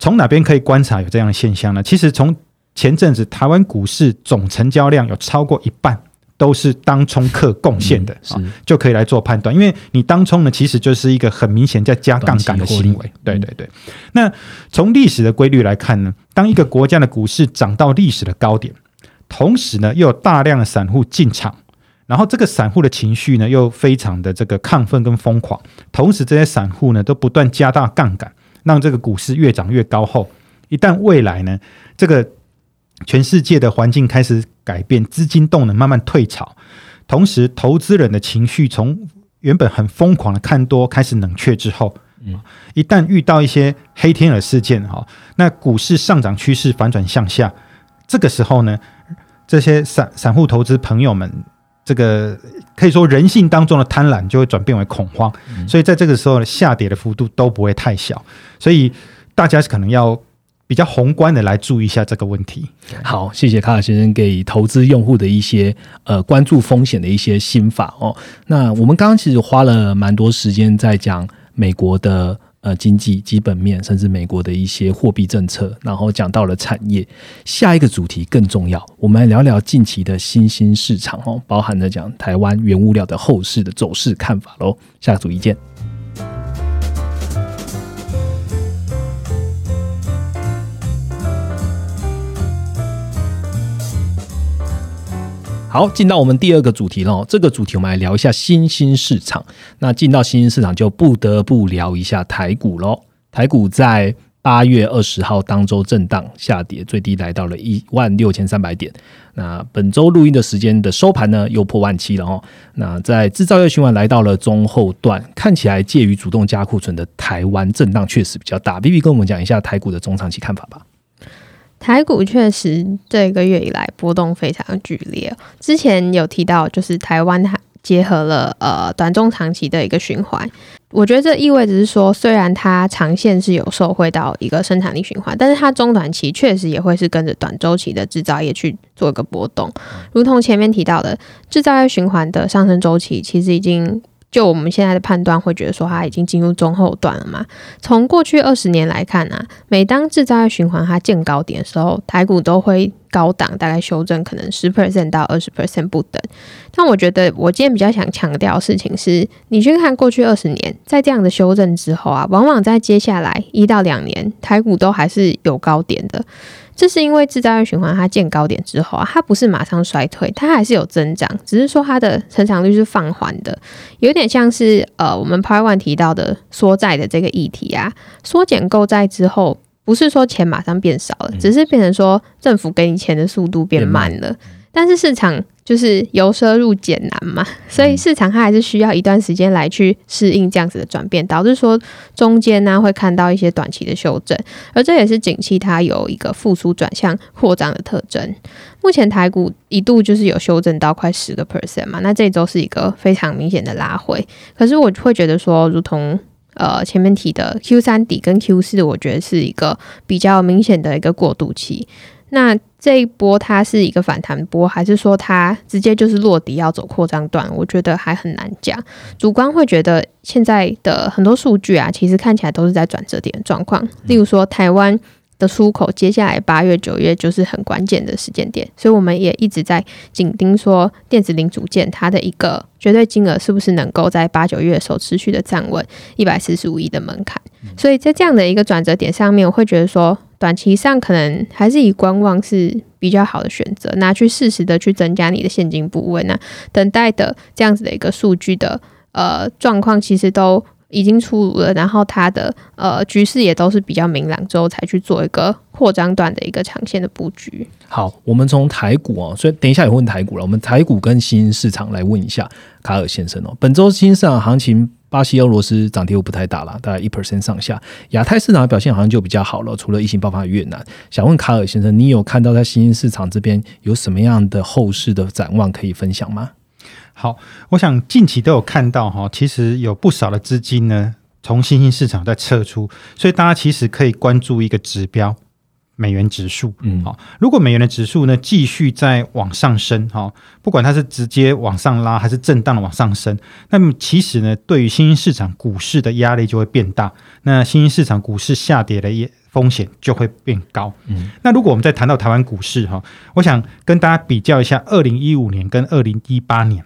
从哪边可以观察有这样的现象呢？其实从前阵子台湾股市总成交量有超过一半都是当冲客贡献的啊，就可以来做判断。因为你当冲呢，其实就是一个很明显在加杠杆的行为。对对对。那从历史的规律来看呢，当一个国家的股市涨到历史的高点，同时呢又有大量的散户进场，然后这个散户的情绪呢又非常的这个亢奋跟疯狂，同时这些散户呢都不断加大杠杆。让这个股市越涨越高后，一旦未来呢，这个全世界的环境开始改变，资金动能慢慢退潮，同时投资人的情绪从原本很疯狂的看多开始冷却之后，嗯，一旦遇到一些黑天鹅事件哈，那股市上涨趋势反转向下，这个时候呢，这些散散户投资朋友们，这个可以说人性当中的贪婪就会转变为恐慌，所以在这个时候下跌的幅度都不会太小，所以大家是可能要。比较宏观的来注意一下这个问题。好，谢谢卡尔先生给投资用户的一些呃关注风险的一些心法哦。那我们刚刚其实花了蛮多时间在讲美国的呃经济基本面，甚至美国的一些货币政策，然后讲到了产业。下一个主题更重要，我们来聊聊近期的新兴市场哦，包含了讲台湾原物料的后市的走势看法喽。下个主题见。好，进到我们第二个主题喽。这个主题我们来聊一下新兴市场。那进到新兴市场，就不得不聊一下台股喽。台股在八月二十号当周震荡下跌，最低来到了一万六千三百点。那本周录音的时间的收盘呢，又破万七了哦。那在制造业循环来到了中后段，看起来介于主动加库存的台湾震荡确实比较大。B B 跟我们讲一下台股的中长期看法吧。台股确实这个月以来波动非常剧烈。之前有提到，就是台湾它结合了呃短中长期的一个循环。我觉得这意味着是说，虽然它长线是有受惠到一个生产力循环，但是它中短期确实也会是跟着短周期的制造业去做一个波动。如同前面提到的，制造业循环的上升周期其实已经。就我们现在的判断，会觉得说它已经进入中后段了嘛？从过去二十年来看啊，每当制造业循环它见高点的时候，台股都会高档，大概修正可能十 percent 到二十 percent 不等。但我觉得我今天比较想强调的事情是，你去看过去二十年，在这样的修正之后啊，往往在接下来一到两年，台股都还是有高点的。这是因为制造业循环它见高点之后啊，它不是马上衰退，它还是有增长，只是说它的成长率是放缓的，有点像是呃我们 Part One 提到的缩债的这个议题啊，缩减购债之后，不是说钱马上变少了，只是变成说政府给你钱的速度变慢了，但是市场。就是由奢入俭难嘛，所以市场它还是需要一段时间来去适应这样子的转变，导致说中间呢会看到一些短期的修正，而这也是景气它有一个复苏转向扩张的特征。目前台股一度就是有修正到快十个 percent 嘛，那这周是一个非常明显的拉回，可是我会觉得说，如同呃前面提的 Q 三底跟 Q 四，我觉得是一个比较明显的一个过渡期。那这一波它是一个反弹波，还是说它直接就是落底要走扩张段？我觉得还很难讲。主观会觉得现在的很多数据啊，其实看起来都是在转折点状况。例如说台湾的出口，接下来八月、九月就是很关键的时间点，所以我们也一直在紧盯说电子零组件它的一个绝对金额是不是能够在八九月的时候持续的站稳一百四十五亿的门槛。所以在这样的一个转折点上面，我会觉得说。短期上可能还是以观望是比较好的选择，拿去适时的去增加你的现金部位。那等待的这样子的一个数据的呃状况，其实都已经出炉了，然后它的呃局势也都是比较明朗之后，才去做一个扩张段的一个长线的布局。好，我们从台股哦，所以等一下也问台股了。我们台股跟新市场来问一下卡尔先生哦，本周新市场行情。巴西、俄罗斯涨跌幅不太大了，大概一 percent 上下。亚太市场的表现好像就比较好了，除了疫情爆发的越南。想问卡尔先生，你有看到在新兴市场这边有什么样的后市的展望可以分享吗？好，我想近期都有看到哈，其实有不少的资金呢从新兴市场在撤出，所以大家其实可以关注一个指标。美元指数，嗯，好，如果美元的指数呢继续在往上升，哈，不管它是直接往上拉还是震荡的往上升，那么其实呢，对于新兴市场股市的压力就会变大，那新兴市场股市下跌的也风险就会变高。嗯，那如果我们再谈到台湾股市，哈，我想跟大家比较一下，二零一五年跟二零一八年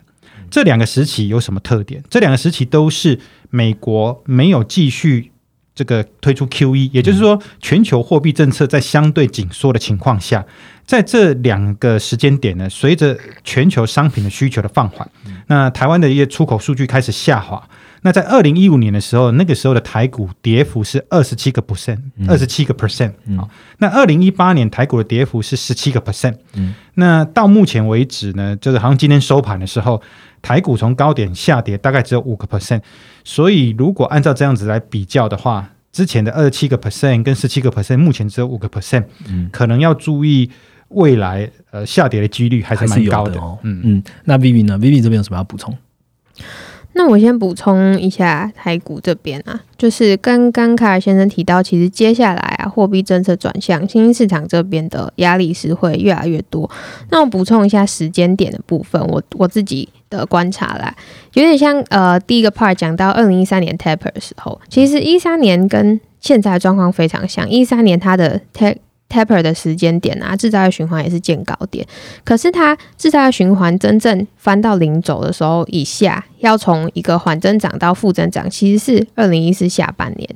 这两个时期有什么特点？这两个时期都是美国没有继续。这个推出 Q E，也就是说，全球货币政策在相对紧缩的情况下，在这两个时间点呢，随着全球商品的需求的放缓，那台湾的一些出口数据开始下滑，那在二零一五年的时候，那个时候的台股跌幅是二十七个 percent，二十七个 percent 啊。那二零一八年台股的跌幅是十七个 percent。嗯，那到目前为止呢，就是好像今天收盘的时候，台股从高点下跌大概只有五个 percent。所以如果按照这样子来比较的话，之前的二十七个 percent 跟十七个 percent，目前只有五个 percent，嗯，可能要注意未来呃下跌的几率还是蛮高的哦。嗯嗯，那 Vivi 呢？Vivi 这边有什么要补充？那我先补充一下台股这边啊，就是刚刚卡尔先生提到，其实接下来啊，货币政策转向，新兴市场这边的压力是会越来越多。那我补充一下时间点的部分，我我自己的观察啦，有点像呃，第一个 part 讲到二零一三年 taper 的时候，其实一三年跟现在的状况非常像，一三年它的 tap。Taper 的时间点啊，制造业循环也是见高点，可是它制造业循环真正翻到零轴的时候以下，要从一个缓增长到负增长，其实是二零一四下半年。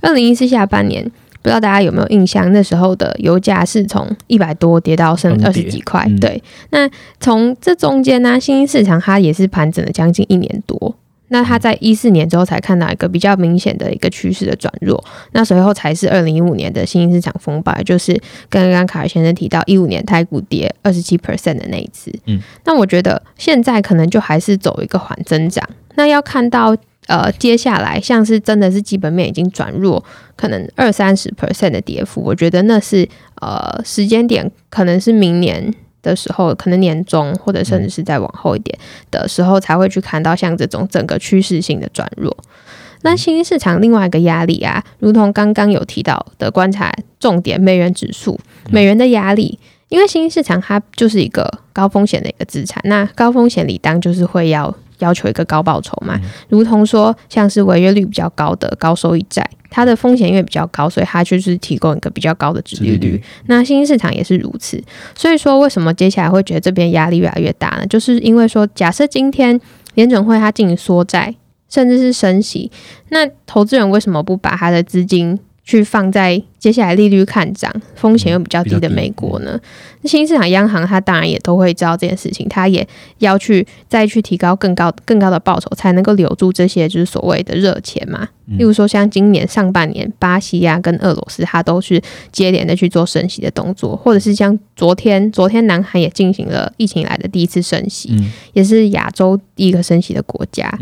二零一四下半年，不知道大家有没有印象，那时候的油价是从一百多跌到剩二十几块。对，那从这中间呢，新兴市场它也是盘整了将近一年多。那他在一四年之后才看到一个比较明显的一个趋势的转弱，那随后才是二零一五年的新兴市场风暴，就是刚刚卡尔先生提到一五年台股跌二十七 percent 的那一次。嗯，那我觉得现在可能就还是走一个缓增长，那要看到呃接下来像是真的是基本面已经转弱，可能二三十 percent 的跌幅，我觉得那是呃时间点可能是明年。的时候，可能年终或者甚至是再往后一点的时候，才会去看到像这种整个趋势性的转弱。那新兴市场另外一个压力啊，如同刚刚有提到的观察重点，美元指数，美元的压力，因为新兴市场它就是一个高风险的一个资产，那高风险理当就是会要要求一个高报酬嘛，如同说像是违约率比较高的高收益债。它的风险因为比较高，所以它就是提供一个比较高的值利率。那新兴市场也是如此，所以说为什么接下来会觉得这边压力越来越大呢？就是因为说，假设今天联准会它进行缩债，甚至是升息，那投资人为什么不把他的资金去放在？接下来利率看涨，风险又比较低的美国呢？那新市场央行它当然也都会知道这件事情，它也要去再去提高更高更高的报酬，才能够留住这些就是所谓的热钱嘛。例如说像今年上半年，巴西呀跟俄罗斯它都是接连的去做升息的动作，或者是像昨天，昨天南韩也进行了疫情以来的第一次升息，也是亚洲第一个升息的国家。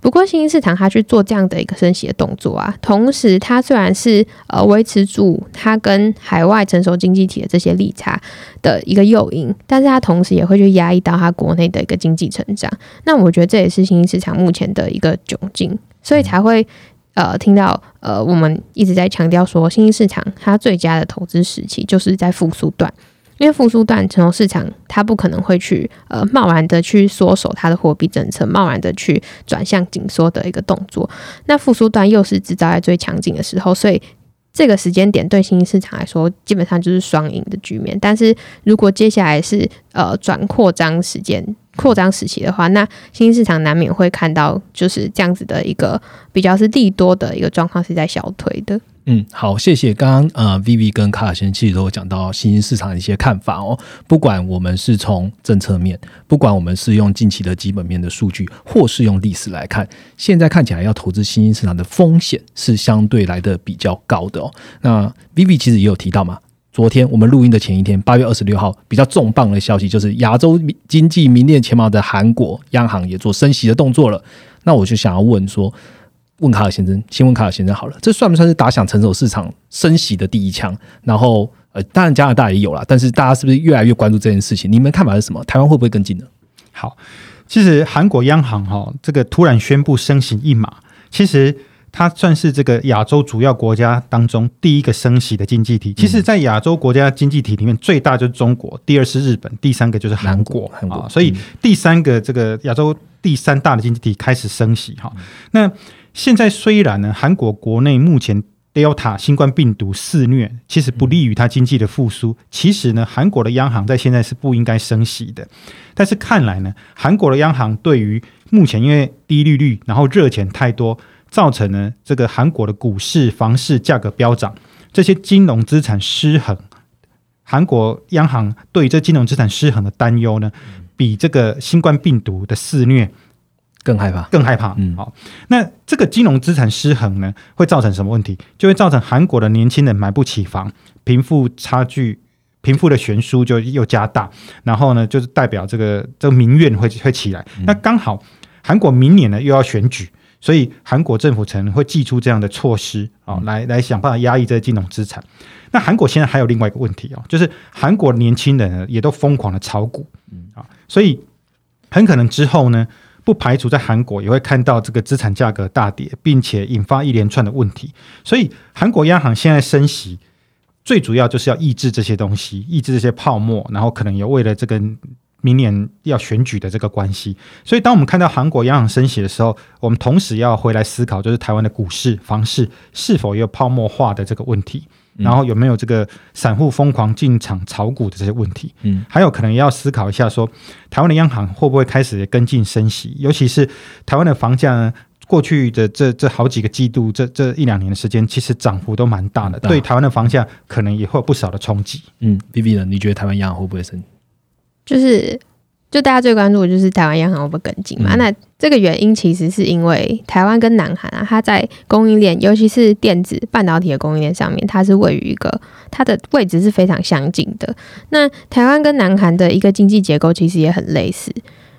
不过新兴市场它去做这样的一个升息的动作啊，同时它虽然是呃维持住。它跟海外成熟经济体的这些利差的一个诱因，但是它同时也会去压抑到它国内的一个经济成长。那我觉得这也是新兴市场目前的一个窘境，所以才会呃听到呃我们一直在强调说，新兴市场它最佳的投资时期就是在复苏段。因为复苏段成熟市场，它不可能会去呃贸然的去缩手它的货币政策，贸然的去转向紧缩的一个动作。那复苏段又是制造业最强劲的时候，所以。这个时间点对新兴市场来说，基本上就是双赢的局面。但是如果接下来是呃转扩张时间、扩张时期的话，那新兴市场难免会看到就是这样子的一个比较是利多的一个状况是在消退的。嗯，好，谢谢。刚刚呃，Vivi 跟卡尔先生其实都有讲到新兴市场的一些看法哦。不管我们是从政策面，不管我们是用近期的基本面的数据，或是用历史来看，现在看起来要投资新兴市场的风险是相对来的比较高的哦。那 Vivi 其实也有提到嘛，昨天我们录音的前一天，八月二十六号，比较重磅的消息就是亚洲经济名列前茅的韩国央行也做升息的动作了。那我就想要问说。问卡尔先生，先问卡尔先生好了，这算不算是打响成熟市场升息的第一枪？然后，呃，当然加拿大也有了，但是大家是不是越来越关注这件事情？你们看法是什么？台湾会不会跟进呢？好，其实韩国央行哈这个突然宣布升息一码，其实它算是这个亚洲主要国家当中第一个升息的经济体。其实，在亚洲国家经济体里面，最大就是中国，第二是日本，第三个就是韩国啊。所以，第三个这个亚洲第三大的经济体开始升息哈。那现在虽然呢，韩国国内目前 Delta 新冠病毒肆虐，其实不利于它经济的复苏。其实呢，韩国的央行在现在是不应该升息的。但是看来呢，韩国的央行对于目前因为低利率，然后热钱太多，造成呢这个韩国的股市、房市价格飙涨，这些金融资产失衡。韩国央行对这金融资产失衡的担忧呢，比这个新冠病毒的肆虐。更害怕，更害怕。嗯，好，那这个金融资产失衡呢，会造成什么问题？就会造成韩国的年轻人买不起房，贫富差距、贫富的悬殊就又加大，然后呢，就是代表这个这个民怨会会起来。那刚好韩国明年呢又要选举。所以韩国政府可能会寄出这样的措施啊，来来想办法压抑这些金融资产。那韩国现在还有另外一个问题哦，就是韩国年轻人也都疯狂的炒股，啊，所以很可能之后呢，不排除在韩国也会看到这个资产价格大跌，并且引发一连串的问题。所以韩国央行现在升息，最主要就是要抑制这些东西，抑制这些泡沫，然后可能也为了这个。明年要选举的这个关系，所以当我们看到韩国央行升息的时候，我们同时要回来思考，就是台湾的股市、房市是否有泡沫化的这个问题，然后有没有这个散户疯狂进场炒股的这些问题。嗯，还有可能要思考一下，说台湾的央行会不会开始跟进升息？尤其是台湾的房价呢？过去的这这好几个季度，这这一两年的时间，其实涨幅都蛮大的，对台湾的房价可能也会有不少的冲击。嗯，B B 呢？你觉得台湾央行会不会升？就是，就大家最关注的就是台湾央行会不会跟进嘛？那这个原因其实是因为台湾跟南韩啊，它在供应链，尤其是电子半导体的供应链上面，它是位于一个它的位置是非常相近的。那台湾跟南韩的一个经济结构其实也很类似，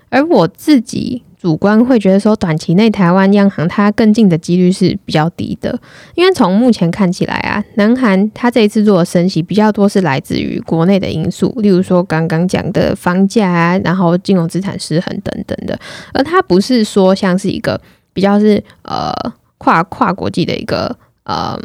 而我自己。主观会觉得说，短期内台湾央行它跟进的几率是比较低的，因为从目前看起来啊，南韩它这一次做的升息比较多是来自于国内的因素，例如说刚刚讲的房价啊，然后金融资产失衡等等的，而它不是说像是一个比较是呃跨跨国际的一个呃。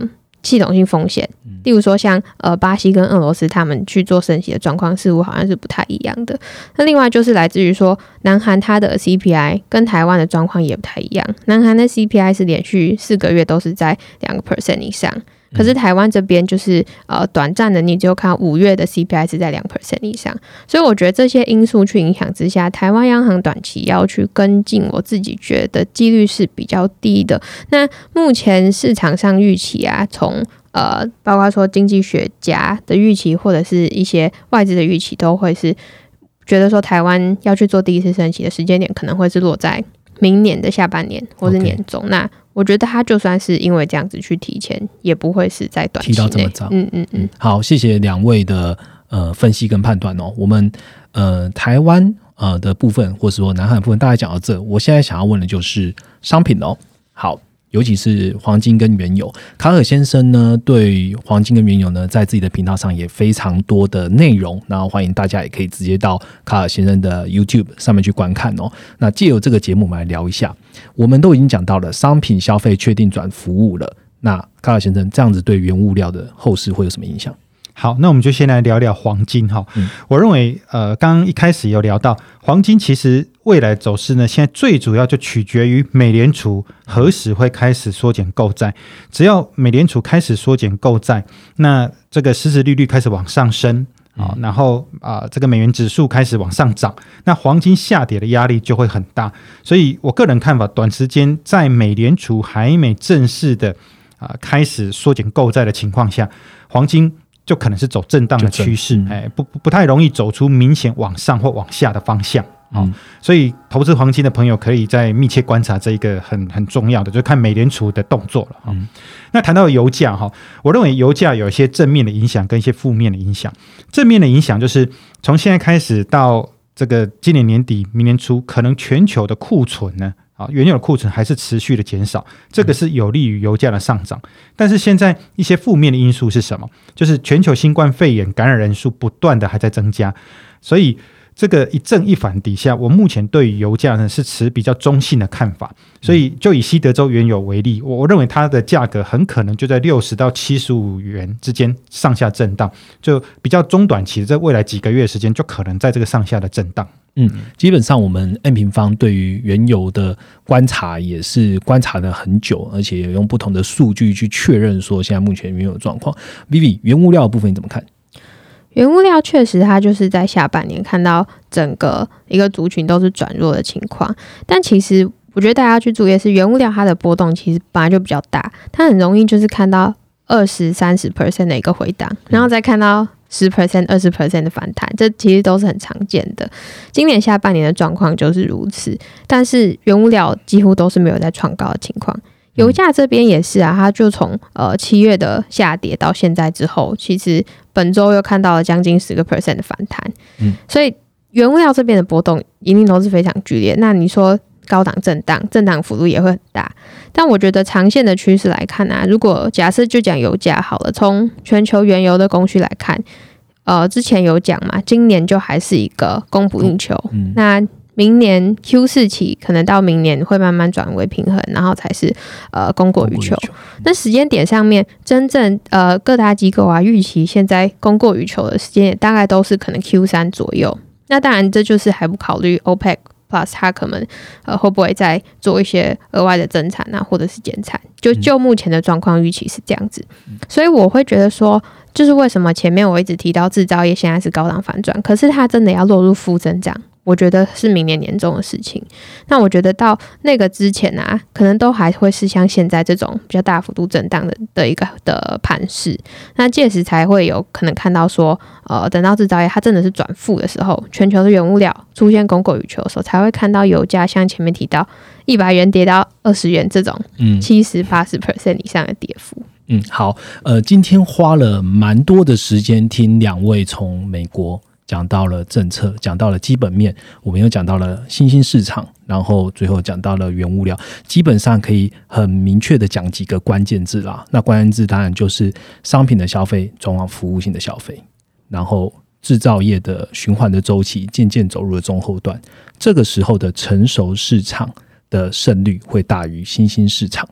系统性风险，例如说像呃巴西跟俄罗斯他们去做升息的状况，似乎好像是不太一样的。那另外就是来自于说，南韩它的 CPI 跟台湾的状况也不太一样。南韩的 CPI 是连续四个月都是在两个 percent 以上。可是台湾这边就是呃短暂的，你只有看五月的 CPI 是在两 percent 以上，所以我觉得这些因素去影响之下，台湾央行短期要去跟进，我自己觉得几率是比较低的。那目前市场上预期啊，从呃包括说经济学家的预期或者是一些外资的预期，都会是觉得说台湾要去做第一次升息的时间点，可能会是落在明年的下半年或是年中。那我觉得他就算是因为这样子去提前，也不会是在短期提到这么早。嗯嗯嗯。好，谢谢两位的呃分析跟判断哦。我们呃台湾呃的部分，或者说南海部分，大概讲到这。我现在想要问的就是商品哦。好。尤其是黄金跟原油，卡尔先生呢对黄金跟原油呢，在自己的频道上也非常多的内容，然后欢迎大家也可以直接到卡尔先生的 YouTube 上面去观看哦。那借由这个节目，我们来聊一下，我们都已经讲到了商品消费确定转服务了，那卡尔先生这样子对原物料的后市会有什么影响？好，那我们就先来聊聊黄金哈。我认为，呃，刚刚一开始有聊到黄金，其实未来走势呢，现在最主要就取决于美联储何时会开始缩减购债。只要美联储开始缩减购债，那这个实质利率开始往上升啊，然后啊，这个美元指数开始往上涨，那黄金下跌的压力就会很大。所以我个人看法，短时间在美联储还没正式的啊开始缩减购债的情况下，黄金。就可能是走震荡的趋势，哎，不不不太容易走出明显往上或往下的方向啊。所以投资黄金的朋友可以在密切观察这一个很很重要的，就看美联储的动作了啊。那谈到油价哈，我认为油价有一些正面的影响跟一些负面的影响。正面的影响就是从现在开始到这个今年年底、明年初，可能全球的库存呢。啊，原有的库存还是持续的减少，这个是有利于油价的上涨。但是现在一些负面的因素是什么？就是全球新冠肺炎感染人数不断的还在增加，所以。这个一正一反底下，我目前对于油价呢是持比较中性的看法，所以就以西德州原油为例，我我认为它的价格很可能就在六十到七十五元之间上下震荡，就比较中短期，在未来几个月时间就可能在这个上下的震荡。嗯，基本上我们 N 平方对于原油的观察也是观察了很久，而且也用不同的数据去确认说现在目前原油状况。Vivi，原物料的部分你怎么看？原物料确实，它就是在下半年看到整个一个族群都是转弱的情况。但其实我觉得大家去注意的是，原物料它的波动其实本来就比较大，它很容易就是看到二十三十 percent 的一个回档，然后再看到十 percent、二十 percent 的反弹，这其实都是很常见的。今年下半年的状况就是如此，但是原物料几乎都是没有在创高的情况。油价这边也是啊，它就从呃七月的下跌到现在之后，其实本周又看到了将近十个 percent 的反弹。嗯，所以原物料这边的波动一定都是非常剧烈。那你说高档震荡，震荡幅度也会很大。但我觉得长线的趋势来看啊，如果假设就讲油价好了，从全球原油的供需来看，呃，之前有讲嘛，今年就还是一个供不应求。嗯，那。明年 Q 四期可能到明年会慢慢转为平衡，然后才是呃供过于求。那时间点上面，真正呃各大机构啊预期现在供过于求的时间点，大概都是可能 Q 三左右。那当然这就是还不考虑 OPEC Plus 它可能呃会不会再做一些额外的增产啊，或者是减产。就就目前的状况预期是这样子，所以我会觉得说，就是为什么前面我一直提到制造业现在是高档反转，可是它真的要落入负增长。我觉得是明年年中的事情。那我觉得到那个之前啊，可能都还会是像现在这种比较大幅度震荡的的一个的盘势。那届时才会有可能看到说，呃，等到制造业它真的是转负的时候，全球的原物料出现供过于求的时候，才会看到油价像前面提到一百元跌到二十元这种，嗯，七十八十 percent 以上的跌幅。嗯，好，呃，今天花了蛮多的时间听两位从美国。讲到了政策，讲到了基本面，我们又讲到了新兴市场，然后最后讲到了原物料，基本上可以很明确的讲几个关键字啦。那关键字当然就是商品的消费转往服务性的消费，然后制造业的循环的周期渐渐走入了中后段，这个时候的成熟市场的胜率会大于新兴市场。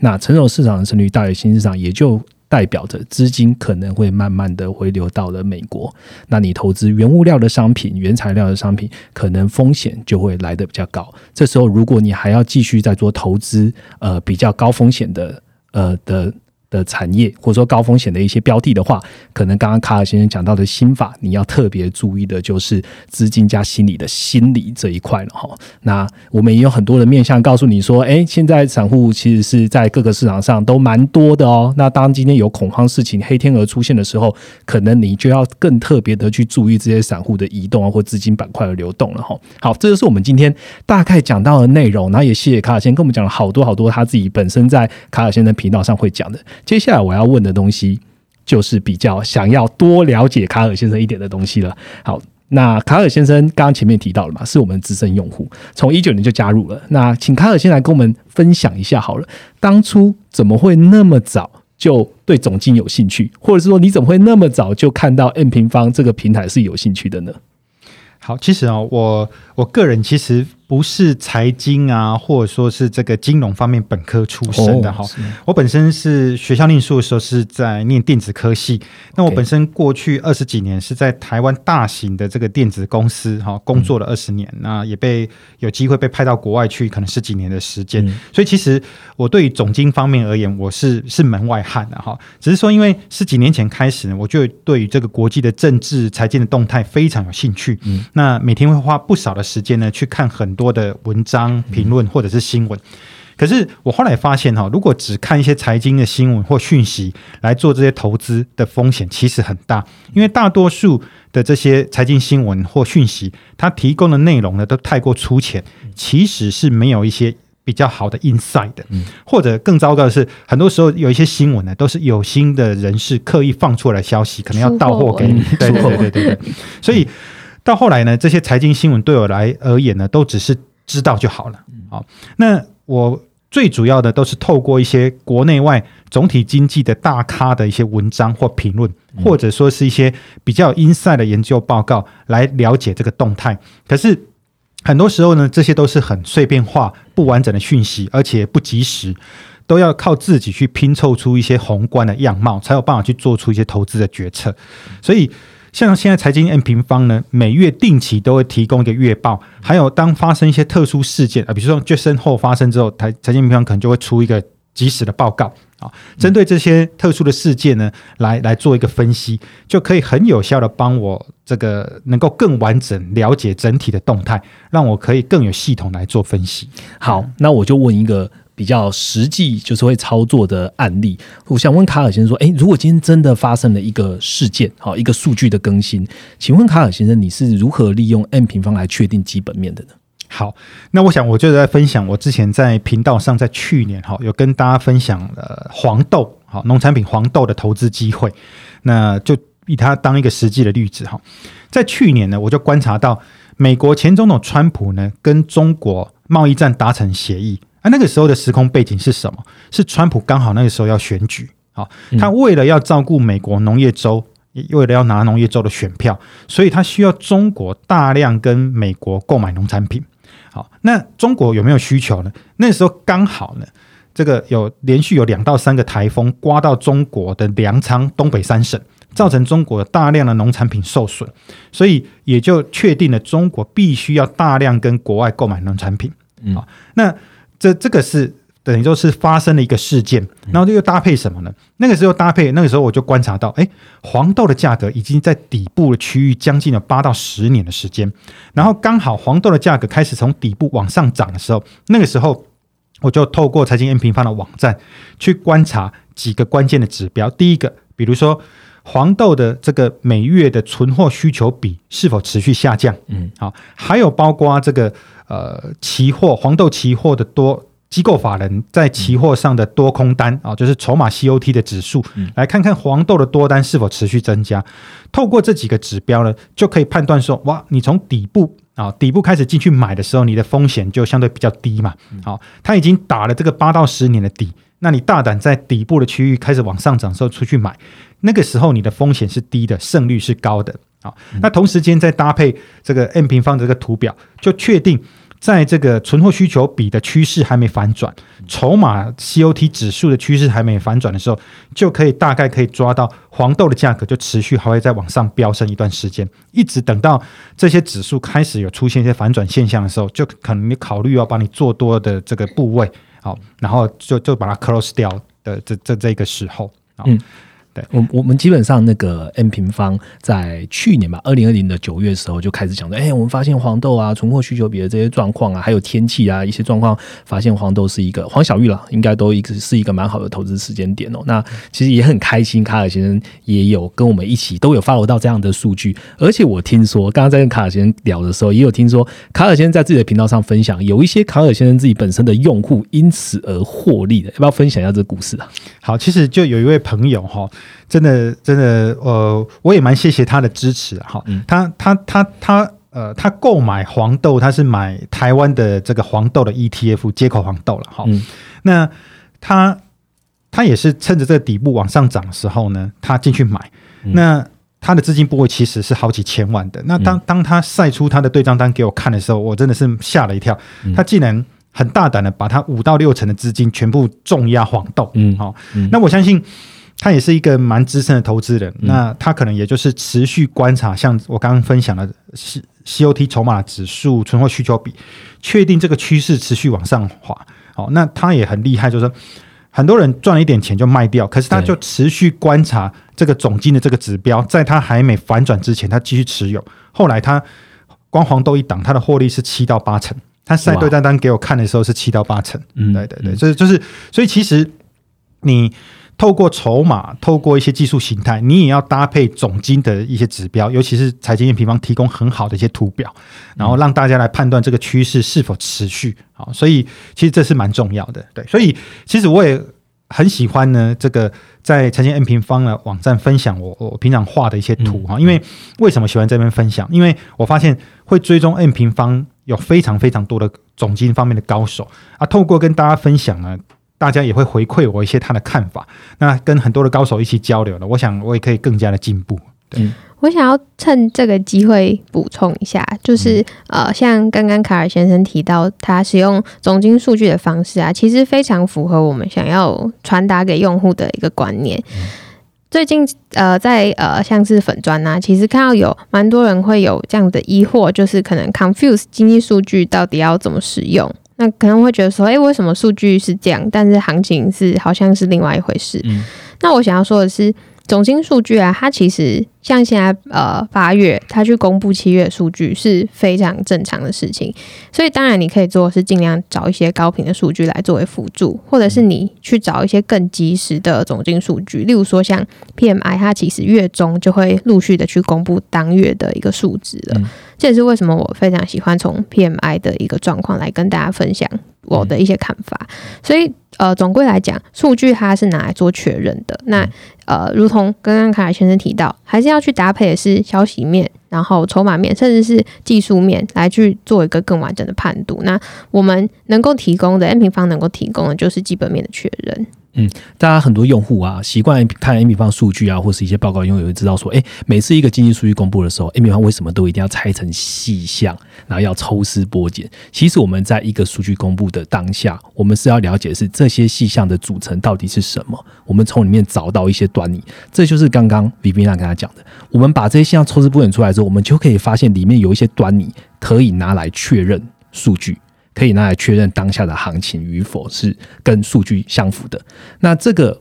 那成熟市场的胜率大于新兴市场，也就。代表着资金可能会慢慢的回流到了美国，那你投资原物料的商品、原材料的商品，可能风险就会来的比较高。这时候，如果你还要继续在做投资，呃，比较高风险的，呃的。的产业或者说高风险的一些标的的话，可能刚刚卡尔先生讲到的心法，你要特别注意的就是资金加心理的心理这一块了哈。那我们也有很多的面向告诉你说，哎，现在散户其实是在各个市场上都蛮多的哦。那当今天有恐慌事情、黑天鹅出现的时候，可能你就要更特别的去注意这些散户的移动啊，或资金板块的流动了哈。好，这就是我们今天大概讲到的内容。然后也谢谢卡尔先生跟我们讲了好多好多他自己本身在卡尔先生频道上会讲的。接下来我要问的东西，就是比较想要多了解卡尔先生一点的东西了。好，那卡尔先生刚刚前面提到了嘛，是我们资深用户，从一九年就加入了。那请卡尔先来跟我们分享一下好了，当初怎么会那么早就对总金有兴趣，或者是说你怎么会那么早就看到 N 平方这个平台是有兴趣的呢？好，其实啊，我我个人其实。不是财经啊，或者说是这个金融方面本科出身的哈。我本身是学校念书的时候是在念电子科系。那我本身过去二十几年是在台湾大型的这个电子公司哈工作了二十年，那也被有机会被派到国外去，可能十几年的时间。所以其实我对于总经方面而言，我是是门外汉的哈。只是说，因为十几年前开始呢，我就对于这个国际的政治财经的动态非常有兴趣。嗯，那每天会花不少的时间呢去看很。多的文章评论或者是新闻，可是我后来发现哈，如果只看一些财经的新闻或讯息来做这些投资的风险其实很大，因为大多数的这些财经新闻或讯息，它提供的内容呢都太过粗浅，其实是没有一些比较好的 insight 的，或者更糟糕的是，很多时候有一些新闻呢都是有心的人士刻意放出来消息，可能要到货给你，对对对对对，所以。到后来呢，这些财经新闻对我来而言呢，都只是知道就好了。好，那我最主要的都是透过一些国内外总体经济的大咖的一些文章或评论，或者说是一些比较 inside 的研究报告来了解这个动态。可是很多时候呢，这些都是很碎片化、不完整的讯息，而且不及时，都要靠自己去拼凑出一些宏观的样貌，才有办法去做出一些投资的决策。所以。像现在财经 N 平方呢，每月定期都会提供一个月报，还有当发生一些特殊事件啊，比如说就身后发生之后，财财经平方可能就会出一个及时的报告啊，针对这些特殊的事件呢，来来做一个分析，就可以很有效的帮我这个能够更完整了解整体的动态，让我可以更有系统来做分析。好，那我就问一个。比较实际就是会操作的案例。我想问卡尔先生说，诶，如果今天真的发生了一个事件，好一个数据的更新，请问卡尔先生，你是如何利用 M 平方来确定基本面的呢？好，那我想我就在分享我之前在频道上，在去年哈有跟大家分享了黄豆，好农产品黄豆的投资机会，那就以它当一个实际的例子哈。在去年呢，我就观察到美国前总统川普呢跟中国贸易战达成协议。啊，那个时候的时空背景是什么？是川普刚好那个时候要选举，好，他为了要照顾美国农业州，为了要拿农业州的选票，所以他需要中国大量跟美国购买农产品。好，那中国有没有需求呢？那时候刚好呢，这个有连续有两到三个台风刮到中国的粮仓东北三省，造成中国大量的农产品受损，所以也就确定了中国必须要大量跟国外购买农产品。好，那。这这个是等于说是发生了一个事件，然后这又搭配什么呢？那个时候搭配，那个时候我就观察到，哎，黄豆的价格已经在底部的区域将近了八到十年的时间，然后刚好黄豆的价格开始从底部往上涨的时候，那个时候我就透过财经 N 平方的网站去观察几个关键的指标。第一个，比如说黄豆的这个每月的存货需求比是否持续下降？嗯，好，还有包括这个。呃，期货黄豆期货的多机构法人在期货上的多空单啊，就是筹码 COT 的指数，来看看黄豆的多单是否持续增加。透过这几个指标呢，就可以判断说，哇，你从底部啊底部开始进去买的时候，你的风险就相对比较低嘛。好，它已经打了这个八到十年的底，那你大胆在底部的区域开始往上涨的时候出去买，那个时候你的风险是低的，胜率是高的。好，那同时间再搭配这个 M 平方的这个图表，就确定在这个存货需求比的趋势还没反转，筹码 COT 指数的趋势还没反转的时候，就可以大概可以抓到黄豆的价格就持续还会再往上飙升一段时间，一直等到这些指数开始有出现一些反转现象的时候，就可能你考虑要把你做多的这个部位，然后就就把它 close 掉的这这这个时候，嗯。我我们基本上那个 M 平方在去年吧，二零二零的九月的时候就开始讲说，哎，我们发现黄豆啊，存货需求比的这些状况啊，还有天气啊一些状况，发现黄豆是一个黄小玉了，应该都一个是一个蛮好的投资时间点哦。那其实也很开心，卡尔先生也有跟我们一起都有发布到这样的数据，而且我听说刚刚在跟卡尔先生聊的时候，也有听说卡尔先生在自己的频道上分享，有一些卡尔先生自己本身的用户因此而获利的，要不要分享一下这个故事啊？好，其实就有一位朋友哈。真的，真的，呃，我也蛮谢谢他的支持哈。他他他他，呃，他购买黄豆，他是买台湾的这个黄豆的 ETF 接口黄豆了哈。那他他也是趁着这个底部往上涨的时候呢，他进去买。那他的资金部位其实是好几千万的。那当当他晒出他的对账单给我看的时候，我真的是吓了一跳。他竟然很大胆的把他五到六成的资金全部重压黄豆。嗯，好，那我相信。他也是一个蛮资深的投资人，那他可能也就是持续观察，像我刚刚分享的 C C O T 筹码指数、存货需求比，确定这个趋势持续往上滑。好，那他也很厉害，就是说很多人赚了一点钱就卖掉，可是他就持续观察这个总金的这个指标，在他还没反转之前，他继续持有。后来他光黄豆一档，他的获利是七到八成。他晒对单单给我看的时候是七到八成。嗯，对对对，所以就是所以其实你。透过筹码，透过一些技术形态，你也要搭配总金的一些指标，尤其是财经平方提供很好的一些图表，然后让大家来判断这个趋势是否持续。好，所以其实这是蛮重要的。对，所以其实我也很喜欢呢，这个在财经 N 平方的网站分享我我平常画的一些图哈。因为为什么喜欢这边分享？因为我发现会追踪 N 平方有非常非常多的总金方面的高手啊，透过跟大家分享呢。大家也会回馈我一些他的看法，那跟很多的高手一起交流了，我想我也可以更加的进步。对，我想要趁这个机会补充一下，就是呃，像刚刚卡尔先生提到他使用总金数据的方式啊，其实非常符合我们想要传达给用户的一个观念。最近呃，在呃像是粉砖啊，其实看到有蛮多人会有这样的疑惑，就是可能 confuse 经济数据到底要怎么使用。那可能会觉得说，哎，为什么数据是这样，但是行情是好像是另外一回事？那我想要说的是，总金数据啊，它其实像现在呃八月，它去公布七月数据是非常正常的事情。所以当然你可以做的是尽量找一些高频的数据来作为辅助，或者是你去找一些更及时的总金数据，例如说像 PMI，它其实月中就会陆续的去公布当月的一个数值了。这也是为什么我非常喜欢从 PMI 的一个状况来跟大家分享我的一些看法。所以呃，总归来讲，数据它是拿来做确认的。那呃，如同刚刚卡尔先生提到，还是要去搭配的是消息面，然后筹码面，甚至是技术面，来去做一个更完整的判读。那我们能够提供的 N 平方能够提供的就是基本面的确认。嗯，大家很多用户啊，习惯看 A 米方数据啊，或是一些报告，用户会知道说，哎，每次一个经济数据公布的时候，A 米方为什么都一定要拆成细项，然后要抽丝剥茧？其实我们在一个数据公布的当下，我们是要了解是这些细项的组成到底是什么，我们从里面找到一些端倪。这就是刚刚 v i v i a 跟他讲的，我们把这些细项抽丝剥茧出来之后，我们就可以发现里面有一些端倪可以拿来确认数据。可以拿来确认当下的行情与否是跟数据相符的。那这个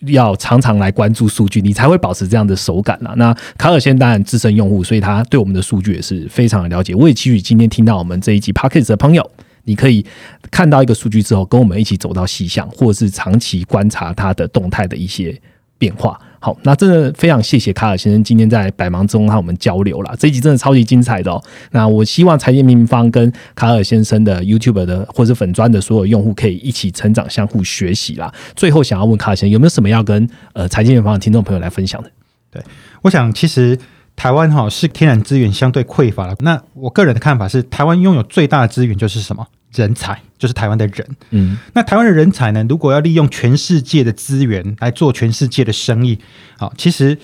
要常常来关注数据，你才会保持这样的手感啊。那卡尔先当然资深用户，所以他对我们的数据也是非常的了解。我也期许今天听到我们这一集 p a c k a g e 的朋友，你可以看到一个数据之后，跟我们一起走到细项，或者是长期观察它的动态的一些变化。好，那真的非常谢谢卡尔先生今天在百忙中和我们交流了，这一集真的超级精彩的哦。那我希望财经平方跟卡尔先生的 YouTube 的或者粉砖的所有用户可以一起成长，相互学习啦。最后想要问卡尔先生有没有什么要跟呃财经平方的听众朋友来分享的？对，我想其实台湾哈是天然资源相对匮乏了，那我个人的看法是，台湾拥有最大的资源就是什么？人才就是台湾的人，嗯，那台湾的人才呢？如果要利用全世界的资源来做全世界的生意，好，其实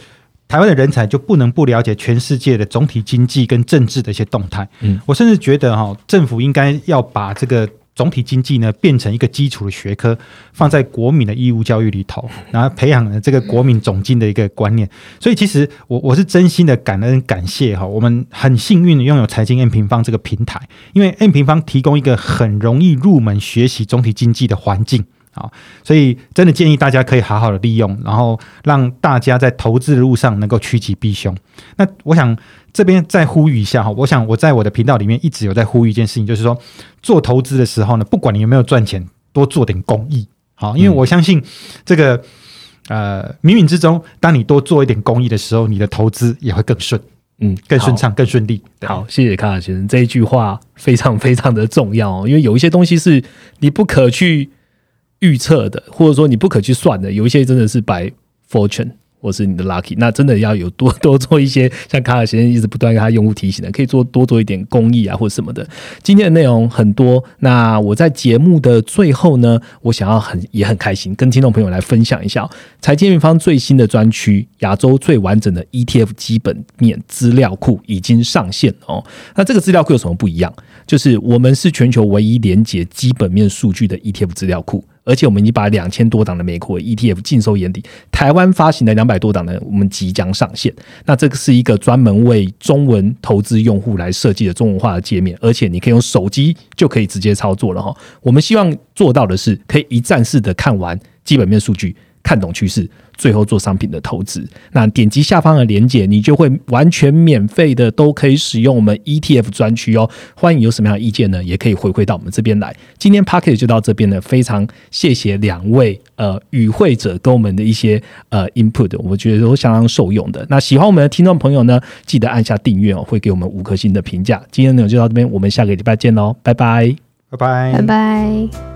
台湾的人才就不能不了解全世界的总体经济跟政治的一些动态。嗯，我甚至觉得哈，政府应该要把这个。总体经济呢，变成一个基础的学科，放在国民的义务教育里头，*laughs* 然后培养了这个国民总经的一个观念。所以，其实我我是真心的感恩感谢哈，我们很幸运拥有财经 N 平方这个平台，因为 N 平方提供一个很容易入门学习总体经济的环境。啊，所以真的建议大家可以好好的利用，然后让大家在投资的路上能够趋吉避凶。那我想这边再呼吁一下哈，我想我在我的频道里面一直有在呼吁一件事情，就是说做投资的时候呢，不管你有没有赚钱，多做点公益。好，因为我相信这个呃冥冥之中，当你多做一点公益的时候，你的投资也会更顺，嗯，更顺畅、更顺利。好，谢谢卡尔先生，这一句话非常非常的重要哦，因为有一些东西是你不可去。预测的，或者说你不可去算的，有一些真的是白 fortune。或是你的 lucky，那真的要有多多做一些，像卡尔先生一直不断跟他用户提醒的，可以做多做一点公益啊，或者什么的。今天的内容很多，那我在节目的最后呢，我想要很也很开心，跟听众朋友来分享一下财经平方最新的专区——亚洲最完整的 ETF 基本面资料库已经上线哦。那这个资料库有什么不一样？就是我们是全球唯一连接基本面数据的 ETF 资料库。而且我们已经把两千多档的美国 ETF 尽收眼底，台湾发行的两百多档呢，我们即将上线。那这个是一个专门为中文投资用户来设计的中文化的界面，而且你可以用手机就可以直接操作了哈。我们希望做到的是，可以一站式的看完基本面数据，看懂趋势。最后做商品的投资，那点击下方的链接，你就会完全免费的都可以使用我们 ETF 专区哦。欢迎有什么样的意见呢？也可以回馈到我们这边来。今天 p a c k e t 就到这边了，非常谢谢两位呃与会者跟我们的一些呃 input，我觉得都相当受用的。那喜欢我们的听众朋友呢，记得按下订阅哦，会给我们五颗星的评价。今天内容就到这边，我们下个礼拜见喽，拜拜，拜拜，拜拜。